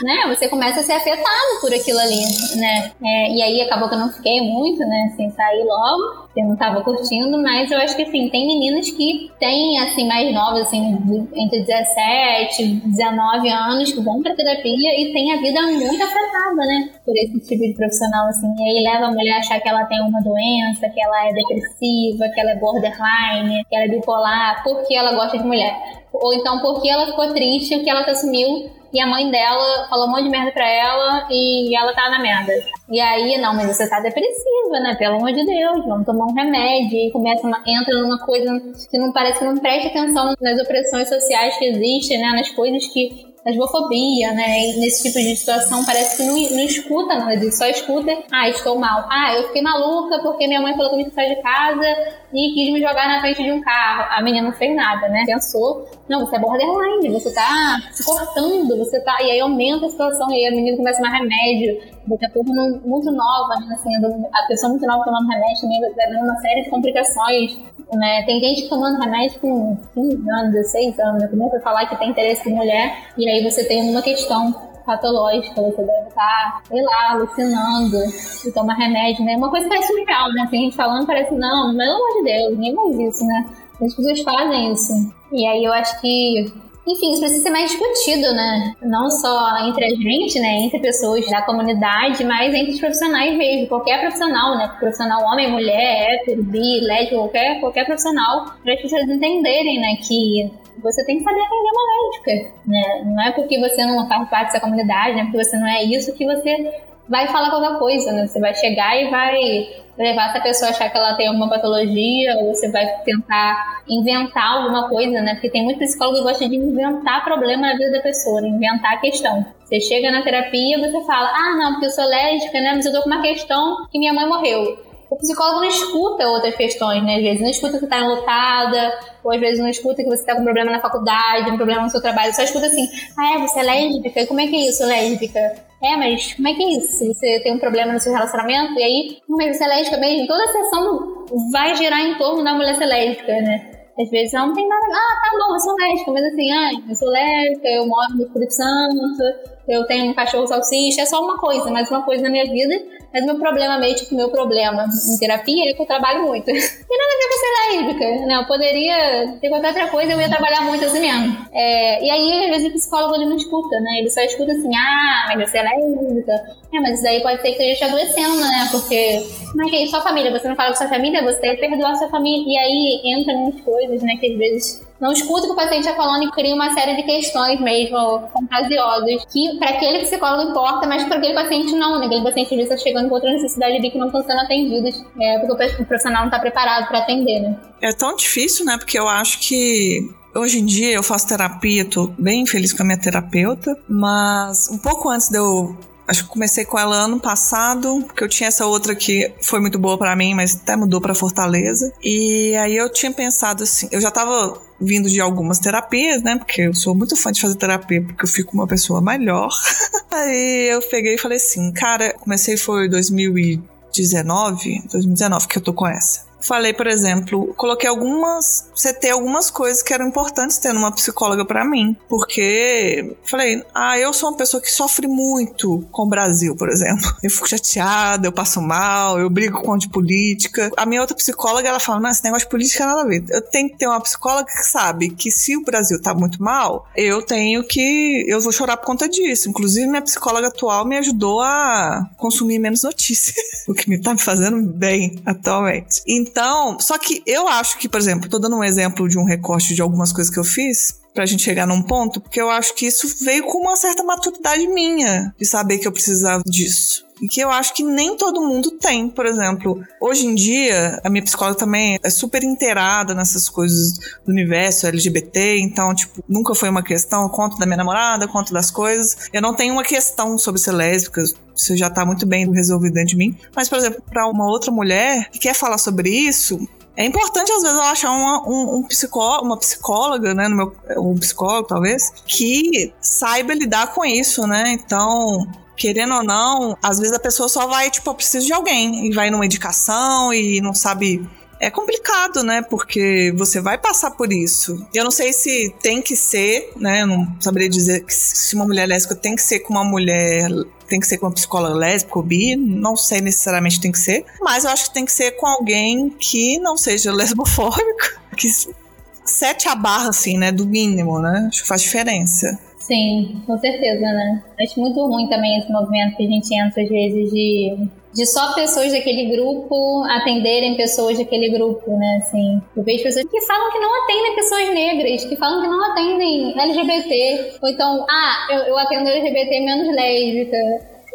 né? Você começa a ser afetado por aquilo ali, né? É, e aí acabou que eu não fiquei muito, né? Assim, saí logo eu não tava curtindo, mas eu acho que assim, tem meninas que têm assim mais novas, assim, entre 17 e 19 anos, que vão pra terapia e têm a vida muito afetada, né? Por esse tipo de profissional, assim. E aí leva a mulher a achar que ela tem uma doença, que ela é depressiva, que ela é borderline, que ela é bipolar, porque ela gosta de mulher. Ou então porque ela ficou triste, que ela se assumiu e a mãe dela falou um monte de merda pra ela e ela tá na merda. E aí, não, mas você tá depressiva, né? Pelo amor de Deus, vamos tomar um remédio. E começa, uma, entra numa coisa que não parece que não presta atenção nas opressões sociais que existem, né? Nas coisas que lesbofobia, né? E nesse tipo de situação parece que não, não escuta nada disso, só escuta, ah, estou mal. Ah, eu fiquei maluca porque minha mãe falou que eu sair de casa e quis me jogar na frente de um carro. A menina não fez nada, né? Pensou, não, você é borderline, você tá se cortando, você tá. E aí aumenta a situação, e aí a menina começa a tomar remédio. Daqui a pouco, muito nova, né? Assim, a pessoa muito nova tomando remédio também vai uma série de complicações. Né? Tem gente tomando remédio com 15 anos, 16 anos. Eu começo a falar que tem interesse por mulher, e aí você tem uma questão patológica, você deve estar, sei lá, alucinando e toma remédio, né? Uma coisa parece surreal, né? Tem gente falando, parece, não, pelo amor de Deus, ninguém faz isso, né? As pessoas fazem isso. E aí eu acho que enfim, isso precisa ser mais discutido, né? Não só entre a gente, né? Entre pessoas da comunidade, mas entre os profissionais mesmo. Qualquer profissional, né? Profissional homem, mulher, hétero, bi, lésbico, qualquer, qualquer profissional. Para as pessoas entenderem, né? Que você tem que saber atender uma médica, né? Não é porque você não faz parte dessa comunidade, né? Porque você não é isso que você vai falar qualquer coisa, né? Você vai chegar e vai levar essa pessoa a achar que ela tem alguma patologia, ou você vai tentar inventar alguma coisa, né? Porque tem muito psicólogo que gosta de inventar problema na vida da pessoa, né? inventar a questão. Você chega na terapia, você fala, ah, não, porque eu sou lésbica, né? Mas eu tô com uma questão que minha mãe morreu o psicólogo não escuta outras questões, né? Às vezes não escuta que você tá enlutada, ou às vezes não escuta que você tá com problema na faculdade, um problema no seu trabalho, só escuta assim, ah, é, você é lésbica? Como é que é isso, lésbica? É, mas como é que é isso? Você tem um problema no seu relacionamento, e aí, mas você é lésbica mesmo? Toda a sessão vai girar em torno da mulher ser lésbica, né? Às vezes ela não tem nada. Ah, tá bom, eu sou lésbica, mas assim, ah, eu sou lésbica, eu moro no Espírito Santo, eu tenho um cachorro salsicha, é só uma coisa, mais uma coisa na minha vida. Mas meu problema meio, tipo, meu problema em terapia é que eu trabalho muito. Tem nada a ver com ser lésbica, né? Eu poderia ter qualquer outra coisa, eu ia trabalhar muito assim mesmo. É, e aí, às vezes, o psicólogo ele não escuta, né? Ele só escuta assim, ah, mas você é lésbica. É, mas isso daí pode ser que esteja te adoecendo, né? Porque, como é que é sua família? Você não fala com sua família, você que perdoar sua família. E aí entra muitas coisas, né? Que às vezes não escuta o que o paciente está falando e cria uma série de questões mesmo fantasiosas que para aquele psicólogo importa, mas para aquele paciente não, né? Aquele paciente às está chegando com outra necessidade ali que não estão sendo atendidas, é, porque o profissional não está preparado para atender, né? É tão difícil, né? Porque eu acho que Hoje em dia eu faço terapia, tô bem feliz com a minha terapeuta, mas um pouco antes de eu Acho que comecei com ela ano passado, porque eu tinha essa outra que foi muito boa para mim, mas até mudou para Fortaleza. E aí eu tinha pensado assim, eu já tava vindo de algumas terapias, né? Porque eu sou muito fã de fazer terapia, porque eu fico uma pessoa melhor. aí eu peguei e falei assim, cara, comecei foi 2019, 2019 que eu tô com essa falei, por exemplo, coloquei algumas, ter algumas coisas que eram importantes ter numa psicóloga para mim, porque falei, ah, eu sou uma pessoa que sofre muito com o Brasil, por exemplo. Eu fico chateada, eu passo mal, eu brigo com de política. A minha outra psicóloga, ela fala, não, esse negócio de política é nada a ver. Eu tenho que ter uma psicóloga que sabe que se o Brasil tá muito mal, eu tenho que, eu vou chorar por conta disso. Inclusive, minha psicóloga atual me ajudou a consumir menos notícias, o que me tá me fazendo bem atualmente. Então, então, só que eu acho que, por exemplo, tô dando um exemplo de um recorte de algumas coisas que eu fiz pra gente chegar num ponto, porque eu acho que isso veio com uma certa maturidade minha de saber que eu precisava disso. E que eu acho que nem todo mundo tem, por exemplo. Hoje em dia, a minha psicóloga também é super inteirada nessas coisas do universo LGBT, então, tipo, nunca foi uma questão. Eu da minha namorada, conto das coisas. Eu não tenho uma questão sobre ser lésbica, isso já tá muito bem resolvido dentro de mim. Mas, por exemplo, para uma outra mulher que quer falar sobre isso, é importante, às vezes, eu achar uma, um, um psicó, uma psicóloga, né? No meu, um psicólogo, talvez, que saiba lidar com isso, né? Então, querendo ou não, às vezes a pessoa só vai, tipo, eu preciso de alguém, e vai numa indicação e não sabe é complicado, né? Porque você vai passar por isso. Eu não sei se tem que ser, né? Eu não saberia dizer que se uma mulher lésbica tem que ser com uma mulher. Tem que ser com uma psicóloga lésbica ou bi, não sei necessariamente tem que ser, mas eu acho que tem que ser com alguém que não seja lesbofóbico, que sete a barra, assim, né? Do mínimo, né? Acho que faz diferença. Sim, com certeza, né? Acho muito ruim também esse movimento que a gente entra, às vezes, de, de só pessoas daquele grupo atenderem pessoas daquele grupo, né? Assim, eu vejo pessoas que falam que não atendem pessoas negras, que falam que não atendem LGBT, ou então, ah, eu, eu atendo LGBT menos lésbica.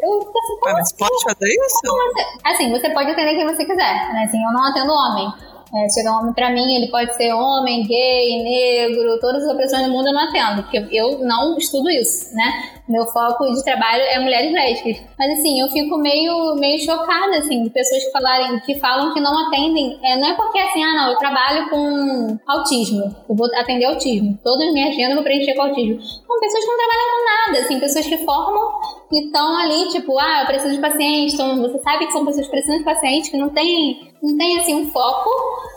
Eu assim, como Mas pode fazer isso? Assim, você pode atender quem você quiser, né? Assim, eu não atendo homem. É, chega um homem pra mim, ele pode ser homem, gay, negro, todas as opressões do mundo eu não atendo, porque eu não estudo isso, né? Meu foco de trabalho é mulheres lésbicas. Mas assim, eu fico meio, meio chocada, assim, de pessoas que, falarem, que falam que não atendem. É, não é porque assim, ah, não, eu trabalho com autismo, eu vou atender autismo. Toda a minha agenda eu vou preencher com autismo. São pessoas que não trabalham com nada, assim, pessoas que formam e estão ali, tipo, ah, eu preciso de pacientes. Então, você sabe que são pessoas que precisam de pacientes, que não tem, não tem assim, um foco,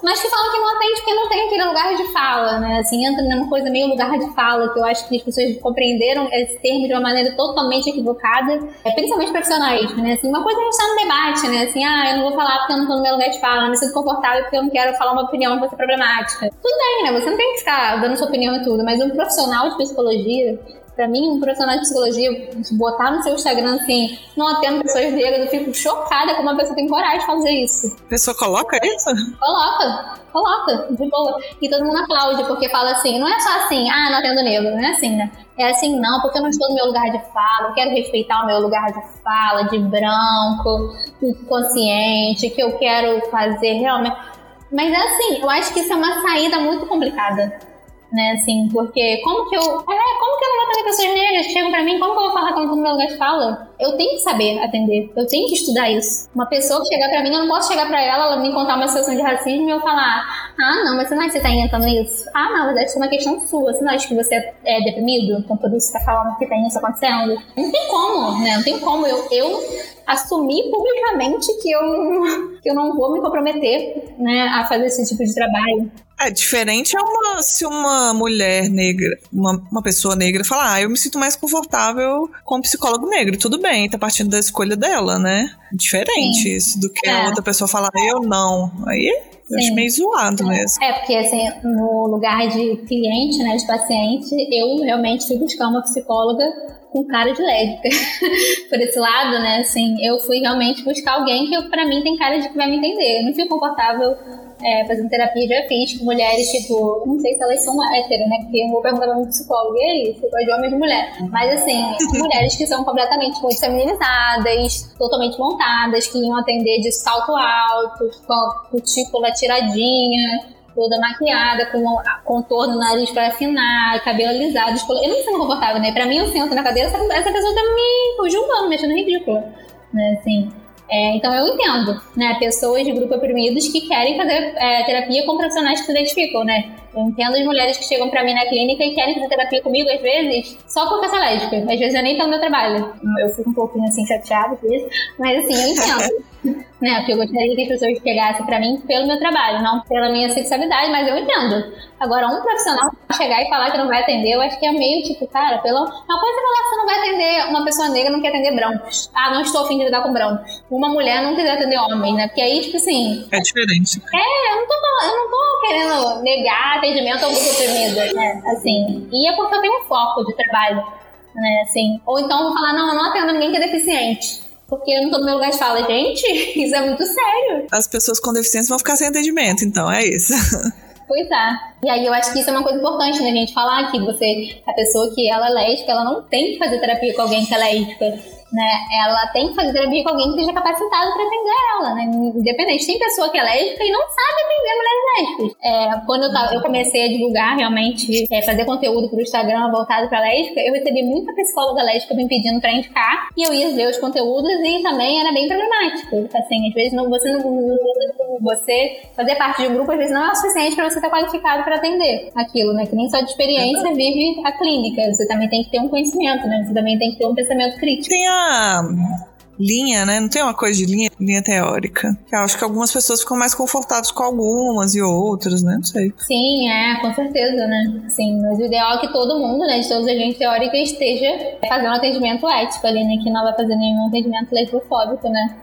mas que falam que não atende porque não tem aquele lugar de fala, né? Assim, entra numa coisa meio lugar de fala, que eu acho que as pessoas compreenderam esse termo de uma maneira totalmente equivocada, é, principalmente profissionais, né? Assim, uma coisa é a gente tá no debate, né? Assim, ah, eu não vou falar porque eu não tô no meu lugar de fala, eu me sinto confortável porque eu não quero falar uma opinião que vai ser problemática. Tudo bem, né? Você não tem que ficar dando sua opinião e tudo, mas um profissional de psicologia Pra mim, um profissional de psicologia, botar no seu Instagram assim, não atendo pessoas negras, eu fico chocada como uma pessoa tem coragem de fazer isso. A pessoa coloca isso? Coloca, coloca, de boa. E todo mundo aplaude, porque fala assim, não é só assim, ah, não atendo negro, não é assim, né? É assim, não, porque eu não estou no meu lugar de fala, eu quero respeitar o meu lugar de fala, de branco, consciente, que eu quero fazer realmente. Mas é assim, eu acho que isso é uma saída muito complicada né? Assim, porque como que eu. É, como que eu não vou atender pessoas negras que chegam pra mim? Como que eu vou falar com o meu lugar de fala? Eu tenho que saber atender, eu tenho que estudar isso. Uma pessoa que chegar pra mim, eu não posso chegar pra ela, ela me contar uma situação de racismo e eu falar: ah, não, mas você não acha que você tá inventando isso? Ah, não, mas isso é uma questão sua. Você não acha que você é deprimido? Então por isso você tá falando que tem isso acontecendo? Não tem como, né? Não tem como eu, eu assumir publicamente que eu, que eu não vou me comprometer né, a fazer esse tipo de trabalho. É, diferente é uma, se uma mulher negra, uma, uma pessoa negra falar, ah, eu me sinto mais confortável com um psicólogo negro. Tudo bem, tá partindo da escolha dela, né? Diferente Sim. isso do que é. a outra pessoa falar, eu não. Aí eu acho meio zoado mesmo. É, porque assim, no lugar de cliente, né, de paciente, eu realmente fui buscar uma psicóloga com cara de lésbica. Por esse lado, né, assim, eu fui realmente buscar alguém que para mim tem cara de que vai me entender. Eu não fico confortável é, fazendo terapia, já fiz com mulheres, tipo, não sei se elas são héteras, né? Porque eu vou perguntar pra um psicólogo, e aí, você gosta de homem ou de mulher? Mas assim, mulheres que são completamente muito feminizadas, totalmente montadas, que iam atender de salto alto, com a cutícula tiradinha, toda maquiada, com contorno no nariz para afinar, cabelo alisado, eu não me sinto confortável, né? Pra mim, eu sento na cadeira, essa, essa pessoa tá me julgando, me achando ridículo, né? Assim, é, então eu entendo, né, pessoas de grupo oprimidos que querem fazer é, terapia com profissionais que se identificam, né? Eu entendo as mulheres que chegam para mim na clínica e querem fazer terapia comigo, às vezes, só porque eu sou lésbica. Às vezes eu nem pelo meu trabalho. Eu fico um pouquinho assim chateada por isso, mas assim, eu entendo. né? Porque eu gostaria que as pessoas pegassem pra mim pelo meu trabalho, não pela minha sexualidade, mas eu entendo. Agora, um profissional chegar e falar que não vai atender, eu acho que é meio tipo, cara, pela... uma coisa é falar que você não vai atender uma pessoa negra não quer atender brancos. Ah, não estou afim de lidar com brancos. Uma mulher não quiser atender homens, né? Porque aí, tipo assim. É diferente. É, eu não tô, eu não tô querendo negar atendimento ao grupo oprimido, né? Assim. E é porque eu tenho um foco de trabalho, né? Assim. Ou então vou falar, não, eu não atendo ninguém que é deficiente. Porque eu não tô no meu lugar de fala, gente, isso é muito sério. As pessoas com deficiência vão ficar sem atendimento, então é isso. Pois é. E aí eu acho que isso é uma coisa importante, né, gente? Falar que você, a pessoa que ela é lésbica, ela não tem que fazer terapia com alguém que é lésbica né? Ela tem que fazer terapia com alguém que esteja capacitado para atender ela, né? Independente. Tem pessoa que é lésbica e não sabe atender mulheres lésbicas. É, quando eu, tava, eu, comecei a divulgar realmente, é, fazer conteúdo pro Instagram voltado para lésbica, eu recebi muita psicóloga lésbica me pedindo para indicar e eu ia ver os conteúdos e também era bem problemático. Assim, às vezes não, você não, você fazer parte de um grupo às vezes não é o suficiente para você estar qualificado para atender aquilo, né? Que nem só de experiência vive a clínica. Você também tem que ter um conhecimento, né? Você também tem que ter um pensamento crítico. Tem a linha, né? Não tem uma coisa de linha, linha teórica. Eu acho que algumas pessoas ficam mais confortáveis com algumas e outras, né? Não sei. Sim, é, com certeza, né? Sim, mas o ideal é que todo mundo, né, de todas as linhas teóricas, esteja fazendo um atendimento ético ali, né? Que não vai fazer nenhum atendimento letrofóbico, né?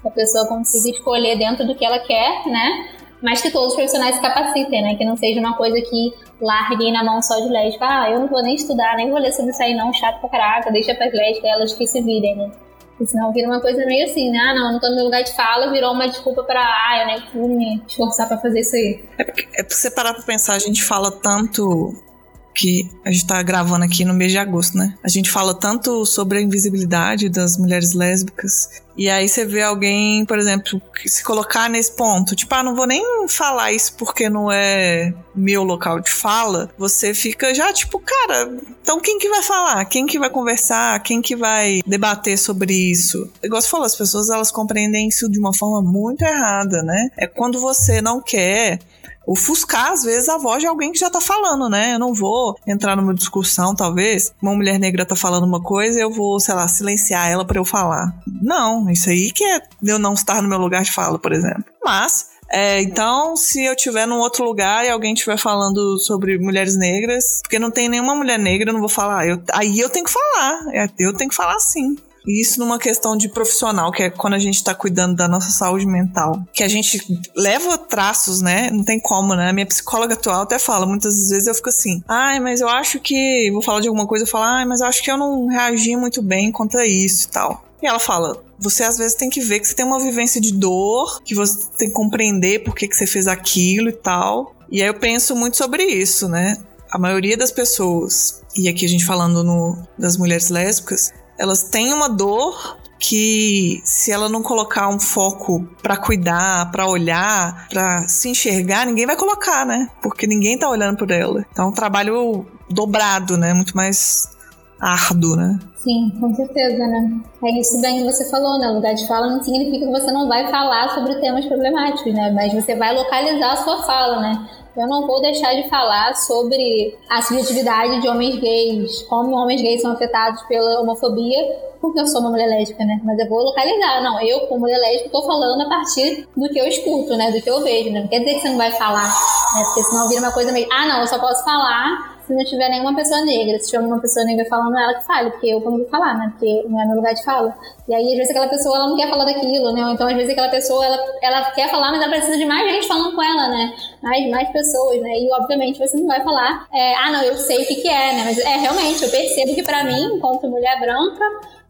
Que a pessoa consiga escolher dentro do que ela quer, né? Mas que todos os profissionais se capacitem, né? Que não seja uma coisa que larguem na mão só de lésbica. Ah, eu não vou nem estudar, nem vou ler sobre isso aí não, chato pra caraca, deixa pras lésbicas, elas que se virem, né? Porque senão vira uma coisa meio assim, né? Ah, não, não tô no meu lugar de fala, virou uma desculpa pra, ah, eu nem fui me esforçar pra fazer isso aí. É porque, é porque você parar pra pensar, a gente fala tanto que a gente tá gravando aqui no mês de agosto, né? A gente fala tanto sobre a invisibilidade das mulheres lésbicas. E aí você vê alguém, por exemplo, se colocar nesse ponto, tipo, ah, não vou nem falar isso porque não é meu local de fala. Você fica já tipo, cara, então quem que vai falar? Quem que vai conversar? Quem que vai debater sobre isso? Igual você falou, as pessoas elas compreendem isso de uma forma muito errada, né? É quando você não quer ofuscar, às vezes, a voz de alguém que já tá falando, né? Eu não vou entrar numa discussão, talvez, uma mulher negra tá falando uma coisa eu vou, sei lá, silenciar ela para eu falar. Não, isso aí que é eu não estar no meu lugar de fala, por exemplo. Mas é, então, se eu estiver num outro lugar e alguém estiver falando sobre mulheres negras, porque não tem nenhuma mulher negra, eu não vou falar. Eu, aí eu tenho que falar. É, eu tenho que falar sim. E isso numa questão de profissional, que é quando a gente está cuidando da nossa saúde mental. Que a gente leva traços, né? Não tem como, né? A minha psicóloga atual até fala, muitas vezes eu fico assim, ai, mas eu acho que. Vou falar de alguma coisa, eu falo, ai, mas eu acho que eu não reagi muito bem contra isso e tal. E ela fala: você às vezes tem que ver que você tem uma vivência de dor, que você tem que compreender por que, que você fez aquilo e tal. E aí eu penso muito sobre isso, né? A maioria das pessoas, e aqui a gente falando no, das mulheres lésbicas, elas têm uma dor que se ela não colocar um foco para cuidar, para olhar, para se enxergar, ninguém vai colocar, né? Porque ninguém tá olhando por ela. Então é um trabalho dobrado, né? Muito mais árduo, né? Sim, com certeza, né? É isso bem que você falou, né? Lugar de fala não significa que você não vai falar sobre temas problemáticos, né? Mas você vai localizar a sua fala, né? Eu não vou deixar de falar sobre a subjetividade de homens gays, como homens gays são afetados pela homofobia, porque eu sou uma mulher lésbica, né? Mas eu vou localizar. Não, eu, como mulher lésbica, tô falando a partir do que eu escuto, né? Do que eu vejo, né? Não quer dizer que você não vai falar, né? Porque senão vira uma coisa meio, ah, não, eu só posso falar se não tiver nenhuma pessoa negra. Se tiver uma pessoa negra falando, ela que fale, porque eu não falar, né? Porque não é meu lugar de fala. E aí, às vezes, aquela pessoa ela não quer falar daquilo, né? Ou então, às vezes, aquela pessoa ela, ela quer falar, mas ela precisa de mais gente falando com ela, né? Mais, mais pessoas, né? E, obviamente, você não vai falar, é, ah, não, eu sei o que, que é, né? Mas é realmente, eu percebo que, pra mim, enquanto mulher branca,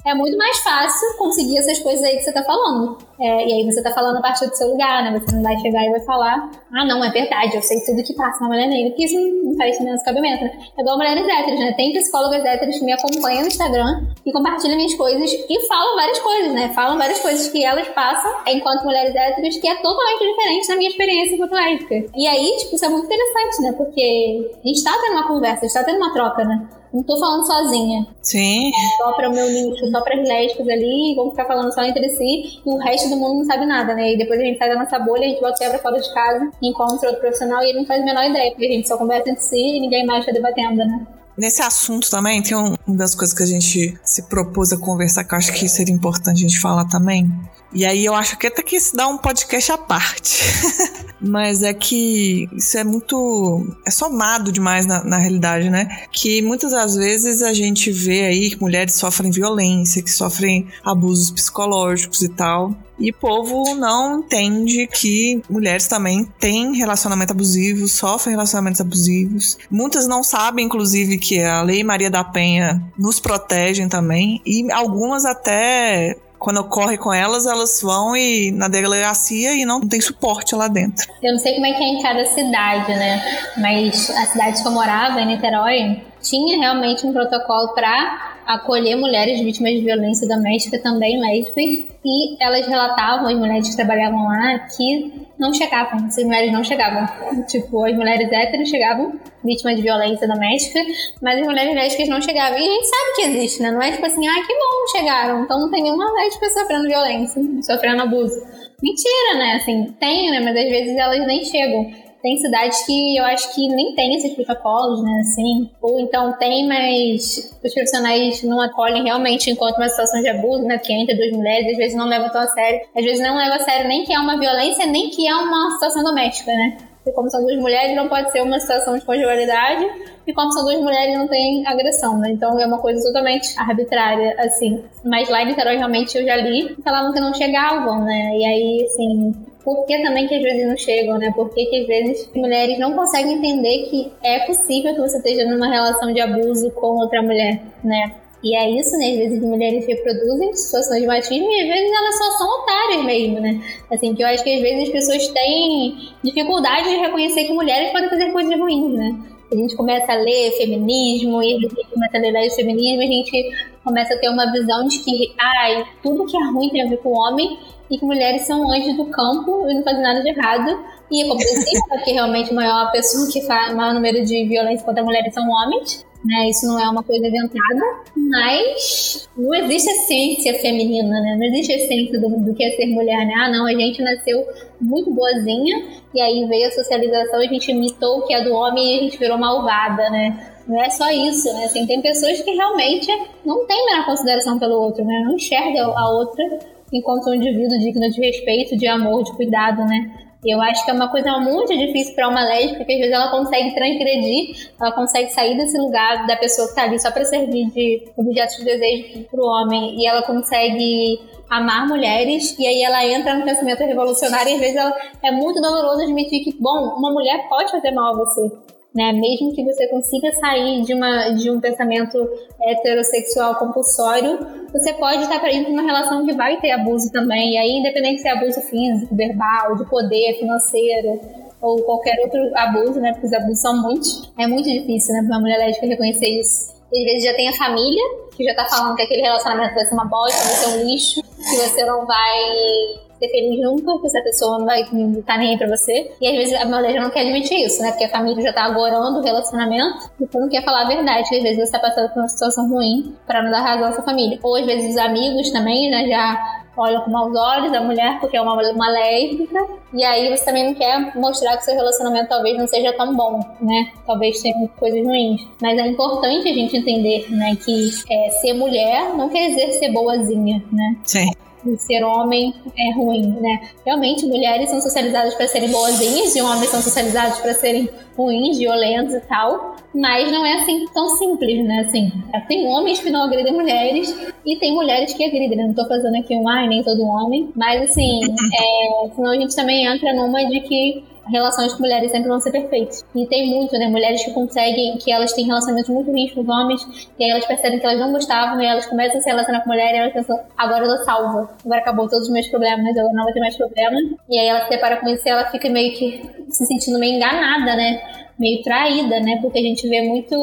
é muito mais fácil conseguir essas coisas aí que você tá falando. É, e aí você tá falando a partir do seu lugar, né? Você não vai chegar e vai falar, ah, não, é verdade, eu sei tudo que passa na mulher negra, porque isso não faz menos cabimento, né? É igual mulheres héteras, né? Tem psicólogas héteras que me acompanham no Instagram e compartilham minhas coisas e falam várias coisas, né? Falam várias coisas que elas passam enquanto mulheres héteras que é totalmente diferente da minha experiência enquanto lésbica. E aí, tipo, isso é muito interessante, né? Porque a gente tá tendo uma conversa, a gente tá tendo uma troca, né? Não tô falando sozinha. Sim. Só para o meu nicho, só para as lésbicas ali, vamos ficar falando só entre si, e o resto do mundo não sabe nada, né? E depois a gente sai da nossa bolha, a gente bota quebra fora de casa, encontra outro profissional e ele não faz a menor ideia, porque a gente só conversa entre si e ninguém mais tá debatendo, né? Nesse assunto também, tem um, uma das coisas que a gente se propôs a conversar, que eu acho que seria importante a gente falar também, e aí eu acho que até que isso dá um podcast à parte. Mas é que isso é muito. é somado demais na, na realidade, né? Que muitas das vezes a gente vê aí que mulheres sofrem violência, que sofrem abusos psicológicos e tal. E o povo não entende que mulheres também têm relacionamento abusivo, sofrem relacionamentos abusivos. Muitas não sabem, inclusive, que a Lei Maria da Penha nos protege também. E algumas até quando ocorre com elas, elas vão e na delegacia e não tem suporte lá dentro. Eu não sei como é que é em cada cidade, né? Mas a cidade que eu morava, em Niterói, tinha realmente um protocolo para acolher mulheres vítimas de violência doméstica, também lésbicas, e elas relatavam, as mulheres que trabalhavam lá, que não chegavam, essas mulheres não chegavam. Tipo, as mulheres héteras chegavam, vítimas de violência doméstica, mas as mulheres lésbicas não chegavam. E a gente sabe que existe, né? Não é tipo assim, ah, que bom, chegaram. Então não tem nenhuma lésbica sofrendo violência, sofrendo abuso. Mentira, né? Assim, tem, né? Mas às vezes elas nem chegam. Tem cidades que eu acho que nem tem esses protocolos, né, assim, ou então tem, mas os profissionais não acolhem realmente enquanto uma situação de abuso, né, que entre duas mulheres, às vezes não levam tão a sério, às vezes não leva a sério nem que é uma violência, nem que é uma situação doméstica, né. Porque como são duas mulheres, não pode ser uma situação de conjugalidade, e como são duas mulheres, não tem agressão, né? Então é uma coisa totalmente arbitrária, assim. Mas lá em Niterói, realmente, eu já li, falavam que não chegavam, né? E aí, assim, por que também que às vezes não chegam, né? Por que, que às vezes mulheres não conseguem entender que é possível que você esteja numa relação de abuso com outra mulher, né? E é isso, né? Às vezes mulheres reproduzem situações de machismo e às vezes elas só são otárias mesmo, né? Assim, que eu acho que às vezes as pessoas têm dificuldade de reconhecer que mulheres podem fazer coisas ruins, né? A gente começa a ler feminismo e a gente começa a ler o feminismo, a gente começa a ter uma visão de que, ai, tudo que é ruim tem a ver com o homem e que mulheres são anjos do campo e não fazem nada de errado. E é compreensível, porque realmente a maior pessoa que faz, o maior número de violência contra mulheres são homens. Né, isso não é uma coisa inventada, mas não existe essência feminina, né? Não existe essência do, do que é ser mulher, né? Ah, não, a gente nasceu muito boazinha e aí veio a socialização, a gente imitou o que é do homem e a gente virou malvada, né? Não é só isso, né? Assim, tem pessoas que realmente não têm menor consideração pelo outro, né? Não enxerga a outra enquanto um indivíduo digno de respeito, de amor, de cuidado, né? Eu acho que é uma coisa muito difícil para uma lésbica, porque às vezes ela consegue transgredir, ela consegue sair desse lugar da pessoa que está ali só para servir de objeto de desejo para o homem, e ela consegue amar mulheres, e aí ela entra no pensamento revolucionário, e às vezes ela, é muito doloroso admitir que, bom, uma mulher pode fazer mal a você né? Mesmo que você consiga sair de, uma, de um pensamento heterossexual compulsório, você pode estar indo numa relação que vai ter abuso também. E aí, independente se é abuso físico, verbal, de poder, financeiro, ou qualquer outro abuso, né? Porque os abusos são muitos. É muito difícil, né? Para uma mulher lésbica reconhecer isso. E às vezes já tem a família, que já tá falando que aquele relacionamento vai ser uma bosta, vai ser um lixo, que você não vai ser feliz nunca, porque essa pessoa não vai estar tá nem aí pra você. E às vezes a já não quer admitir isso, né? Porque a família já tá agorando o relacionamento e tu não quer falar a verdade, às vezes você tá passando por uma situação ruim para não dar razão à sua família. Ou às vezes os amigos também, né, já olham com maus olhos a mulher porque é uma, uma lésbica. E aí você também não quer mostrar que seu relacionamento talvez não seja tão bom, né? Talvez tenha coisas ruins. Mas é importante a gente entender, né, que é, ser mulher não quer dizer ser boazinha, né? Sim ser homem é ruim, né? Realmente, mulheres são socializadas para serem boazinhas e homens são socializados para serem ruins, violentos e tal. Mas não é assim tão simples, né? Assim, tem homens que não agridem mulheres e tem mulheres que agridem. Não tô fazendo aqui um ai, nem todo homem. Mas assim, é, senão a gente também entra numa de que relações com mulheres sempre vão ser perfeitas. E tem muito, né? Mulheres que conseguem, que elas têm relacionamentos muito ruins com os homens, e aí elas percebem que elas não gostavam, e elas começam a se relacionar com mulher, e elas pensam, agora eu tô salva, agora acabou todos os meus problemas, eu não vou ter mais problema. E aí ela se depara com isso e ela fica meio que se sentindo meio enganada, né? Meio traída, né? Porque a gente vê muito,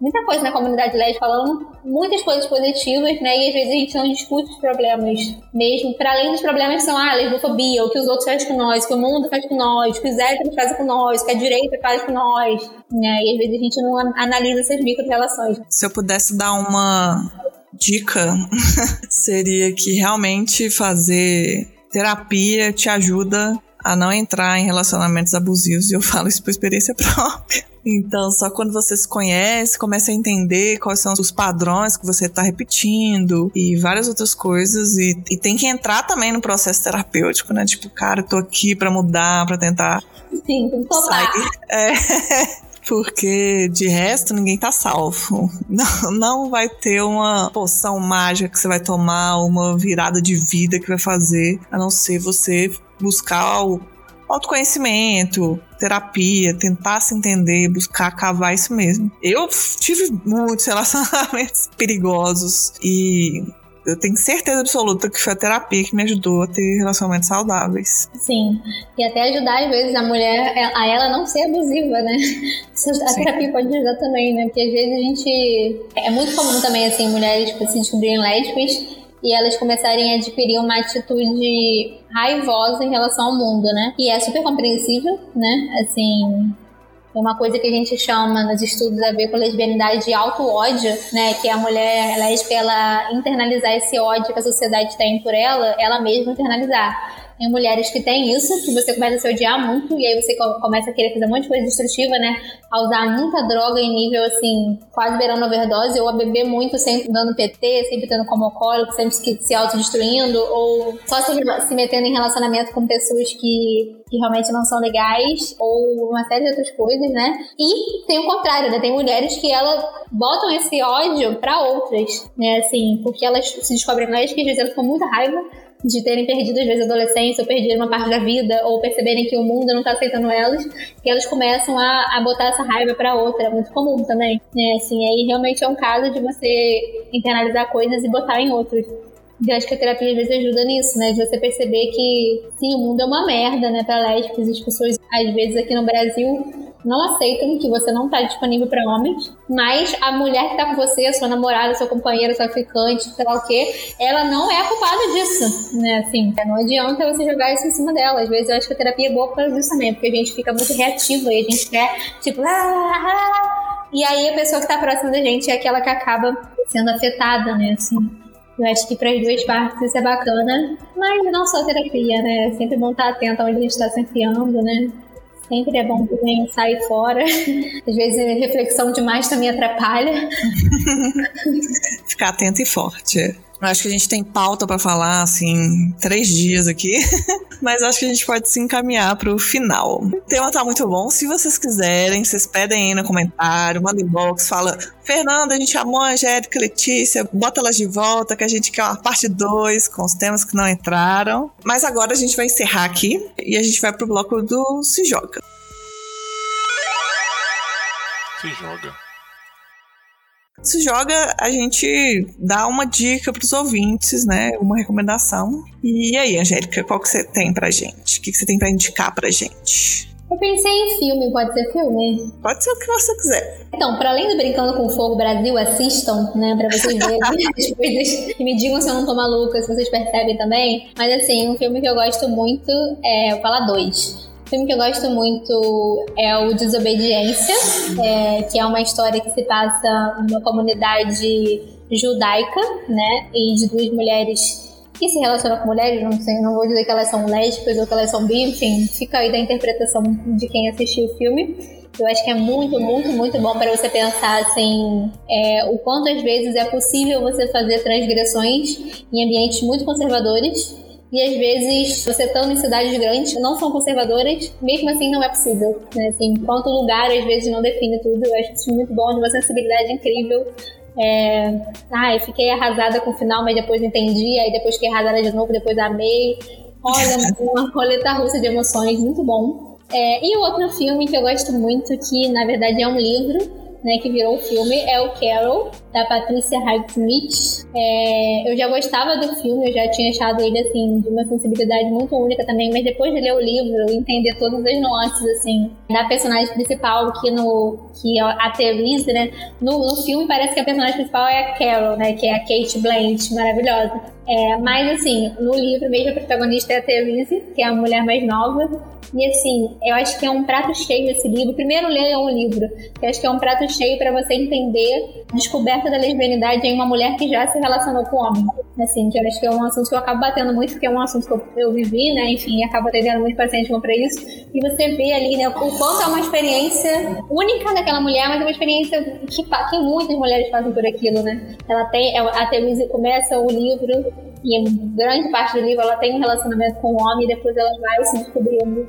muita coisa na comunidade LED falando muitas coisas positivas, né? E às vezes a gente não discute os problemas mesmo. Para além dos problemas são ah, a lesbofobia, o que os outros fazem com nós, o que o mundo faz com nós, o que os héteros fazem com nós, o que a direita faz com nós, né? E às vezes a gente não analisa essas micro-relações. Se eu pudesse dar uma dica, seria que realmente fazer terapia te ajuda a não entrar em relacionamentos abusivos. E eu falo isso por experiência própria. Então, só quando você se conhece, começa a entender quais são os padrões que você está repetindo e várias outras coisas. E, e, tem que entrar também no processo terapêutico, né? Tipo, cara, eu tô aqui para mudar, para tentar. Sim, sair. É. porque de resto ninguém tá salvo. Não, não vai ter uma poção mágica que você vai tomar, uma virada de vida que vai fazer, a não ser você buscar o autoconhecimento, terapia, tentar se entender, buscar cavar isso mesmo. Eu tive muitos relacionamentos perigosos e eu tenho certeza absoluta que foi a terapia que me ajudou a ter relacionamentos saudáveis. Sim. E até ajudar, às vezes, a mulher a ela não ser abusiva, né? A Sim. terapia pode ajudar também, né? Porque às vezes a gente. É muito comum também, assim, mulheres tipo, se descobrirem lésbicas e elas começarem a adquirir uma atitude raivosa em relação ao mundo, né? E é super compreensível, né? Assim, é uma coisa que a gente chama nos estudos a ver com lesbianidade de auto-ódio, né? Que a mulher lésbica, ela internalizar esse ódio que a sociedade tem por ela, ela mesma internalizar. Tem mulheres que têm isso, que você começa a se odiar muito, e aí você começa a querer fazer um monte de coisa destrutiva, né? A usar muita droga em nível, assim, quase beirando overdose, ou a beber muito, sempre dando PT, sempre tendo como alcoólico, sempre se autodestruindo, ou só se, se metendo em relacionamento com pessoas que, que realmente não são legais, ou uma série de outras coisas, né? E tem o contrário, né? Tem mulheres que elas botam esse ódio para outras, né? Assim, porque elas se descobrem lésbicas, às vezes elas ficam com muita raiva de terem perdido às vezes a adolescência ou perdido uma parte da vida ou perceberem que o mundo não está aceitando elas que elas começam a, a botar essa raiva para outra é muito comum também né assim aí realmente é um caso de você internalizar coisas e botar em outros eu acho que a terapia às vezes ajuda nisso, né? De você perceber que, sim, o mundo é uma merda, né? Pra lésbicas, as pessoas, às vezes, aqui no Brasil, não aceitam que você não está disponível para homens, mas a mulher que está com você, sua namorada, sua companheira, sua ficante, sei lá o quê, ela não é culpada disso, né? Assim, não adianta você jogar isso em cima dela. Às vezes eu acho que a terapia é boa para isso também, porque a gente fica muito reativa e a gente quer, tipo, ah, ah, e aí a pessoa que está próxima da gente é aquela que acaba sendo afetada, né? Assim. Eu acho que para as duas partes isso é bacana, mas não só terapia, né? É sempre bom estar atento onde a gente está se enfiando, né? Sempre é bom também sair fora. Às vezes reflexão demais também atrapalha. Ficar atento e forte. Acho que a gente tem pauta para falar, assim, três dias aqui, mas acho que a gente pode se encaminhar para o final. O tema tá muito bom. Se vocês quiserem, vocês pedem aí no comentário, manda inbox, fala: Fernanda, a gente amou a Angélica Letícia, bota elas de volta, que a gente quer uma parte 2 com os temas que não entraram. Mas agora a gente vai encerrar aqui e a gente vai pro bloco do Se Joga. Se Joga. Se joga, a gente dá uma dica para os ouvintes, né? Uma recomendação. E aí, Angélica, qual que você tem pra gente? O que, que você tem para indicar pra gente? Eu pensei em filme, pode ser filme? Pode ser o que você quiser. Então, para além do Brincando com Fogo Brasil, assistam, né, pra vocês verem as coisas e me digam se eu não tô maluca, se vocês percebem também. Mas assim, um filme que eu gosto muito é o Fala 2. O filme que eu gosto muito é o Desobediência, é, que é uma história que se passa numa comunidade judaica, né? E de duas mulheres que se relaciona com mulheres, não sei, não vou dizer que elas são lésbicas ou que elas são bi, enfim, fica aí da interpretação de quem assistiu o filme. Eu acho que é muito, muito, muito bom para você pensar assim, é, o quanto às vezes é possível você fazer transgressões em ambientes muito conservadores e às vezes, você estando em cidades grandes que não são conservadoras, mesmo assim não é possível. Né? Assim, enquanto o lugar às vezes não define tudo, eu acho isso muito bom, de uma sensibilidade incrível. É... Ai, fiquei arrasada com o final, mas depois entendi, aí depois fiquei arrasada de novo, depois amei. Olha, uma roleta russa de emoções, muito bom. É... E outro filme que eu gosto muito, que na verdade é um livro, né, que virou o filme, é o Carol, da Patricia Highsmith. É, eu já gostava do filme, eu já tinha achado ele, assim, de uma sensibilidade muito única também, mas depois de ler o livro, entender todas as nuances, assim, da personagem principal, que no, que a Therese, né, no, no filme parece que a personagem principal é a Carol, né, que é a Kate Blanchett, maravilhosa. É, mas, assim, no livro mesmo a protagonista é a Therese, que é a mulher mais nova, e assim, eu acho que é um prato cheio esse livro. Primeiro leiam o livro, eu acho que é um prato cheio para você entender a descoberta da lesbianidade em uma mulher que já se relacionou com homem. Assim, que eu acho que é um assunto que eu acabo batendo muito, porque é um assunto que eu, eu vivi, né? Enfim, acabo atendendo muito paciente para isso. E você vê ali, né, o quanto é uma experiência única daquela mulher, mas é uma experiência que, que muitas mulheres fazem por aquilo, né? Ela tem, a Therese começa o livro e grande parte do livro ela tem um relacionamento com o homem e depois ela vai se descobrindo.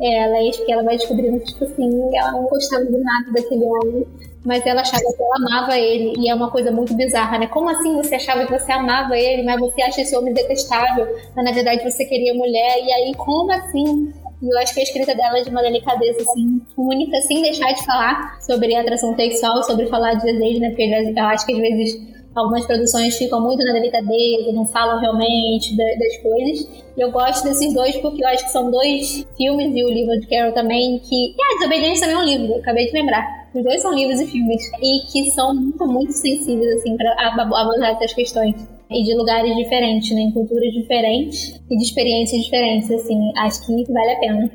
É, ela é que ela vai descobrindo, tipo assim, ela não gostava de nada daquele homem, mas ela achava que ela amava ele, e é uma coisa muito bizarra, né? Como assim você achava que você amava ele, mas você acha esse homem detestável, mas na verdade você queria mulher, e aí como assim? E eu acho que a escrita dela é de uma delicadeza, assim, única, sem deixar de falar sobre atração sexual, sobre falar de desejo, né? Porque eu acho que às vezes Algumas produções ficam muito na delicadeza, não falam realmente das coisas. E eu gosto desses dois porque eu acho que são dois filmes e o livro de Carol também que... E a Desobediência também é um livro, acabei de lembrar. Os dois são livros e filmes. E que são muito, muito sensíveis, assim, para abordar essas questões. E de lugares diferentes, né? Em culturas diferentes e de experiências diferentes, assim. Acho que vale a pena.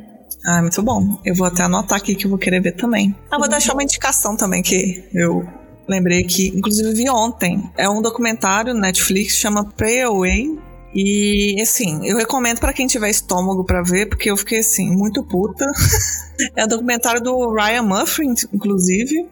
Ah, muito bom. Eu vou até anotar aqui que eu vou querer ver também. Ah, vou deixar uma indicação também que eu lembrei que, inclusive, vi ontem. É um documentário Netflix chama Pray Away. E, assim, eu recomendo para quem tiver estômago para ver, porque eu fiquei, assim, muito puta. é um documentário do Ryan Murphy, inclusive,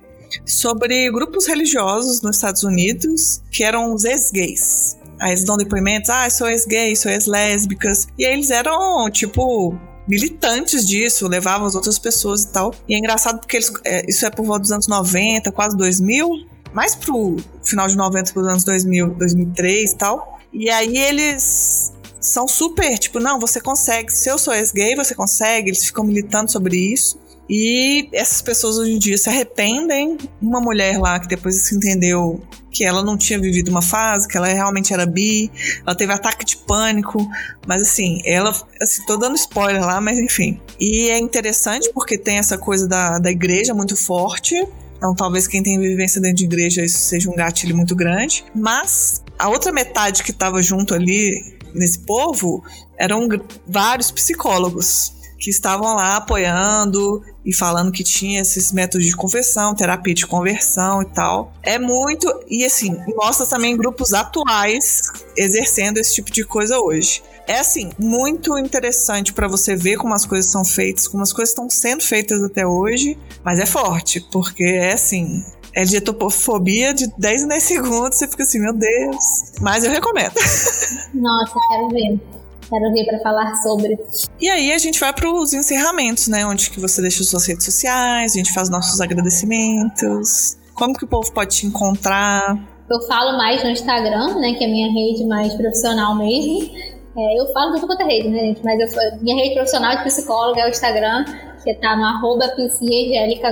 sobre grupos religiosos nos Estados Unidos que eram os ex-gays. Aí eles dão depoimentos, ah, sou ex-gay, sou ex-lésbicas. E aí eles eram, tipo, militantes disso, levavam as outras pessoas e tal. E é engraçado porque eles, é, isso é por volta dos anos 90, quase 2000, mais pro final de 90 para os anos 2000, 2003 e tal. E aí eles são super, tipo, não, você consegue, se eu sou ex-gay, você consegue, eles ficam militando sobre isso. E essas pessoas hoje em dia se arrependem. Uma mulher lá que depois se entendeu que ela não tinha vivido uma fase, que ela realmente era bi, ela teve ataque de pânico, mas assim, ela, assim, tô dando spoiler lá, mas enfim. E é interessante porque tem essa coisa da, da igreja muito forte, então talvez quem tem vivência dentro de igreja isso seja um gatilho muito grande, mas a outra metade que estava junto ali nesse povo eram vários psicólogos que estavam lá apoiando e falando que tinha esses métodos de conversão, terapia de conversão e tal. É muito. E assim, mostra também grupos atuais exercendo esse tipo de coisa hoje. É assim, muito interessante para você ver como as coisas são feitas, como as coisas estão sendo feitas até hoje, mas é forte, porque é assim, é dietofobia de 10 em 10 segundos, você fica assim, meu Deus. Mas eu recomendo. Nossa, quero ver. Quero ver para falar sobre. E aí a gente vai para os encerramentos, né? Onde que você deixa suas redes sociais, a gente faz nossos agradecimentos. Como que o povo pode te encontrar? Eu falo mais no Instagram, né? Que é a minha rede mais profissional mesmo. É, eu falo de tudo quanto é rede, né, gente? Mas eu, minha rede profissional de psicóloga é o Instagram, que tá no arroba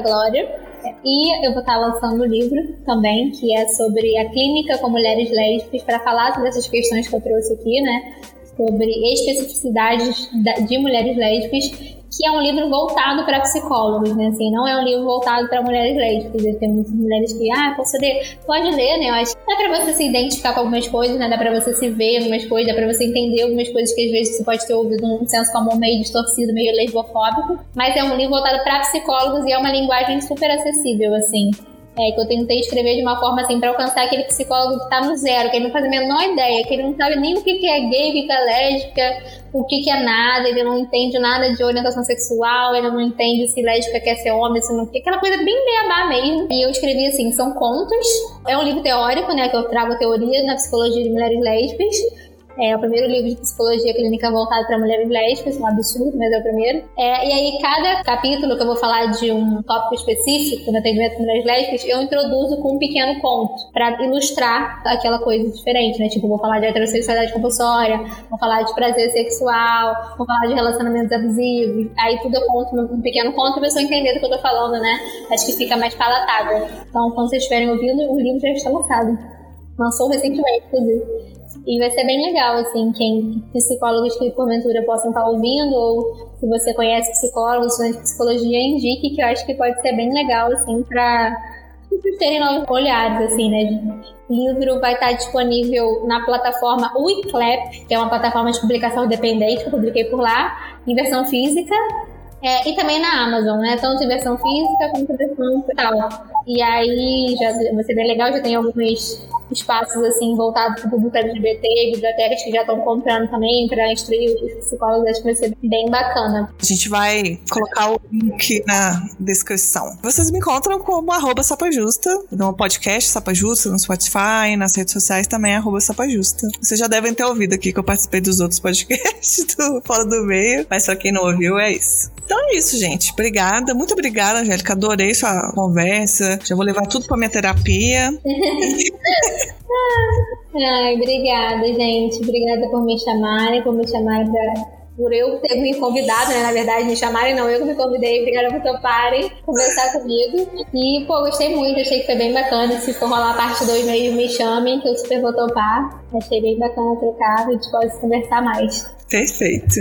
Glória. E eu vou estar lançando o um livro também, que é sobre a clínica com mulheres lésbicas, para falar sobre essas questões que eu trouxe aqui, né? Sobre especificidades de mulheres lésbicas, que é um livro voltado para psicólogos, né? Assim, não é um livro voltado para mulheres lésbicas. Tem muitas mulheres que, ah, posso ler? Pode ler, né? Eu acho dá para você se identificar com algumas coisas, né? Dá para você se ver algumas coisas, dá para você entender algumas coisas que às vezes você pode ter ouvido um senso comum meio distorcido, meio lesbofóbico. Mas é um livro voltado para psicólogos e é uma linguagem super acessível, assim. É, que eu tentei escrever de uma forma assim para alcançar aquele psicólogo que tá no zero, que ele não faz a menor ideia, que ele não sabe nem o que, que é gay, o que, que é lésbica, o que, que é nada, ele não entende nada de orientação sexual, ele não entende se lésbica quer ser homem, se não quer, aquela coisa bem beabá mesmo. E eu escrevi assim, são contos, é um livro teórico, né, que eu trago teoria na psicologia de mulheres lésbicas, é o primeiro livro de psicologia clínica voltado para mulheres lésbicas, um absurdo, mas é o primeiro. É, e aí, cada capítulo que eu vou falar de um tópico específico no atendimento de mulheres lésbicas, eu introduzo com um pequeno conto para ilustrar aquela coisa diferente, né? Tipo, vou falar de heterossexualidade compulsória, vou falar de prazer sexual, vou falar de relacionamentos abusivos. Aí tudo eu conto num pequeno conto para a pessoa entender do que eu tô falando, né? Acho que fica mais palatável. Então, quando vocês estiverem ouvindo, o livro já está lançado. Lançou recentemente, inclusive. E vai ser bem legal, assim, quem psicólogos que porventura possam estar ouvindo, ou se você conhece psicólogos, estudantes de psicologia, indique que eu acho que pode ser bem legal, assim, para terem novos olhares, assim, né? O livro vai estar disponível na plataforma Wiclap, que é uma plataforma de publicação independente que eu publiquei por lá, em versão física, é, e também na Amazon, né? Tanto em versão física quanto em versão digital. E aí já vai ser bem legal, já tem alguns espaços assim voltados para o público LGBT, bibliotecas que já estão comprando também para instruir os psicólogos, acho que vai ser bem bacana. A gente vai colocar o link na descrição. Vocês me encontram como arroba sapajusta, no podcast Sapajusta, no Spotify, nas redes sociais também arroba sapajusta. Vocês já devem ter ouvido aqui que eu participei dos outros podcasts do Fora do Meio, mas para quem não ouviu, é isso. Então é isso, gente. Obrigada. Muito obrigada, Angélica. Adorei sua conversa. Já vou levar tudo pra minha terapia. Ai, obrigada, gente. Obrigada por me chamarem, por me chamarem pra por eu ter me convidado, né? Na verdade, me chamarem, não, eu que me convidei. Obrigada por toparem conversar comigo. E, pô, gostei muito, achei que foi bem bacana. Se for rolar a parte 2 mesmo, me chamem, que eu super vou topar. Achei bem bacana trocar, a gente pode conversar mais. Perfeito.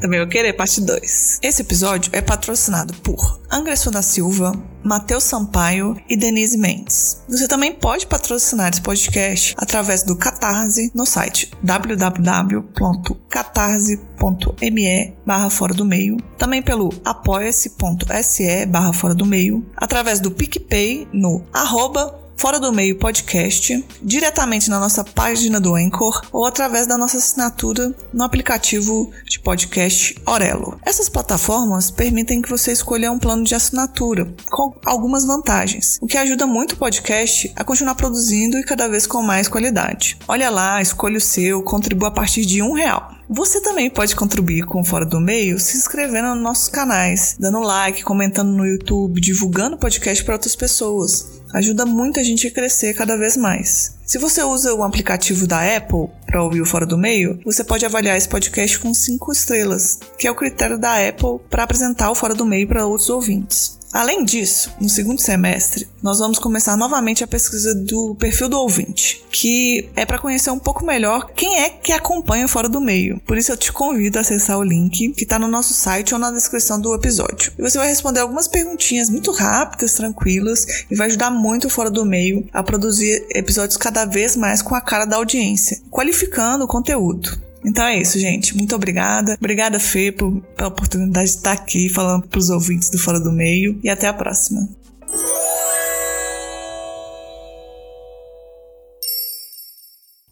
Também vou querer parte 2. Esse episódio é patrocinado por Angresso da Silva, Matheus Sampaio e Denise Mendes. Você também pode patrocinar esse podcast através do Catarse no site www.catarse.me barra fora do meio, também pelo apoia-se.se barra fora do meio, através do PicPay no arroba Fora do Meio Podcast, diretamente na nossa página do Anchor ou através da nossa assinatura no aplicativo de podcast Orelo. Essas plataformas permitem que você escolha um plano de assinatura com algumas vantagens, o que ajuda muito o podcast a continuar produzindo e cada vez com mais qualidade. Olha lá, escolha o seu, contribua a partir de um real. Você também pode contribuir com Fora do Meio se inscrevendo nos nossos canais, dando like, comentando no YouTube, divulgando o podcast para outras pessoas ajuda muito a gente a crescer cada vez mais. Se você usa o aplicativo da Apple para ouvir o Fora do Meio, você pode avaliar esse podcast com 5 estrelas, que é o critério da Apple para apresentar o Fora do Meio para outros ouvintes. Além disso, no segundo semestre, nós vamos começar novamente a pesquisa do perfil do ouvinte, que é para conhecer um pouco melhor quem é que acompanha Fora do Meio. Por isso eu te convido a acessar o link que está no nosso site ou na descrição do episódio. E você vai responder algumas perguntinhas muito rápidas, tranquilas e vai ajudar muito o Fora do Meio a produzir episódios cada vez mais com a cara da audiência, qualificando o conteúdo. Então é isso, gente. Muito obrigada. Obrigada, Fê, por, pela oportunidade de estar aqui falando para os ouvintes do Fora do Meio. E até a próxima.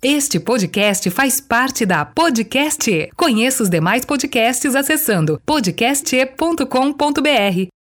Este podcast faz parte da Podcast. Conheça os demais podcasts acessando podcast.com.br.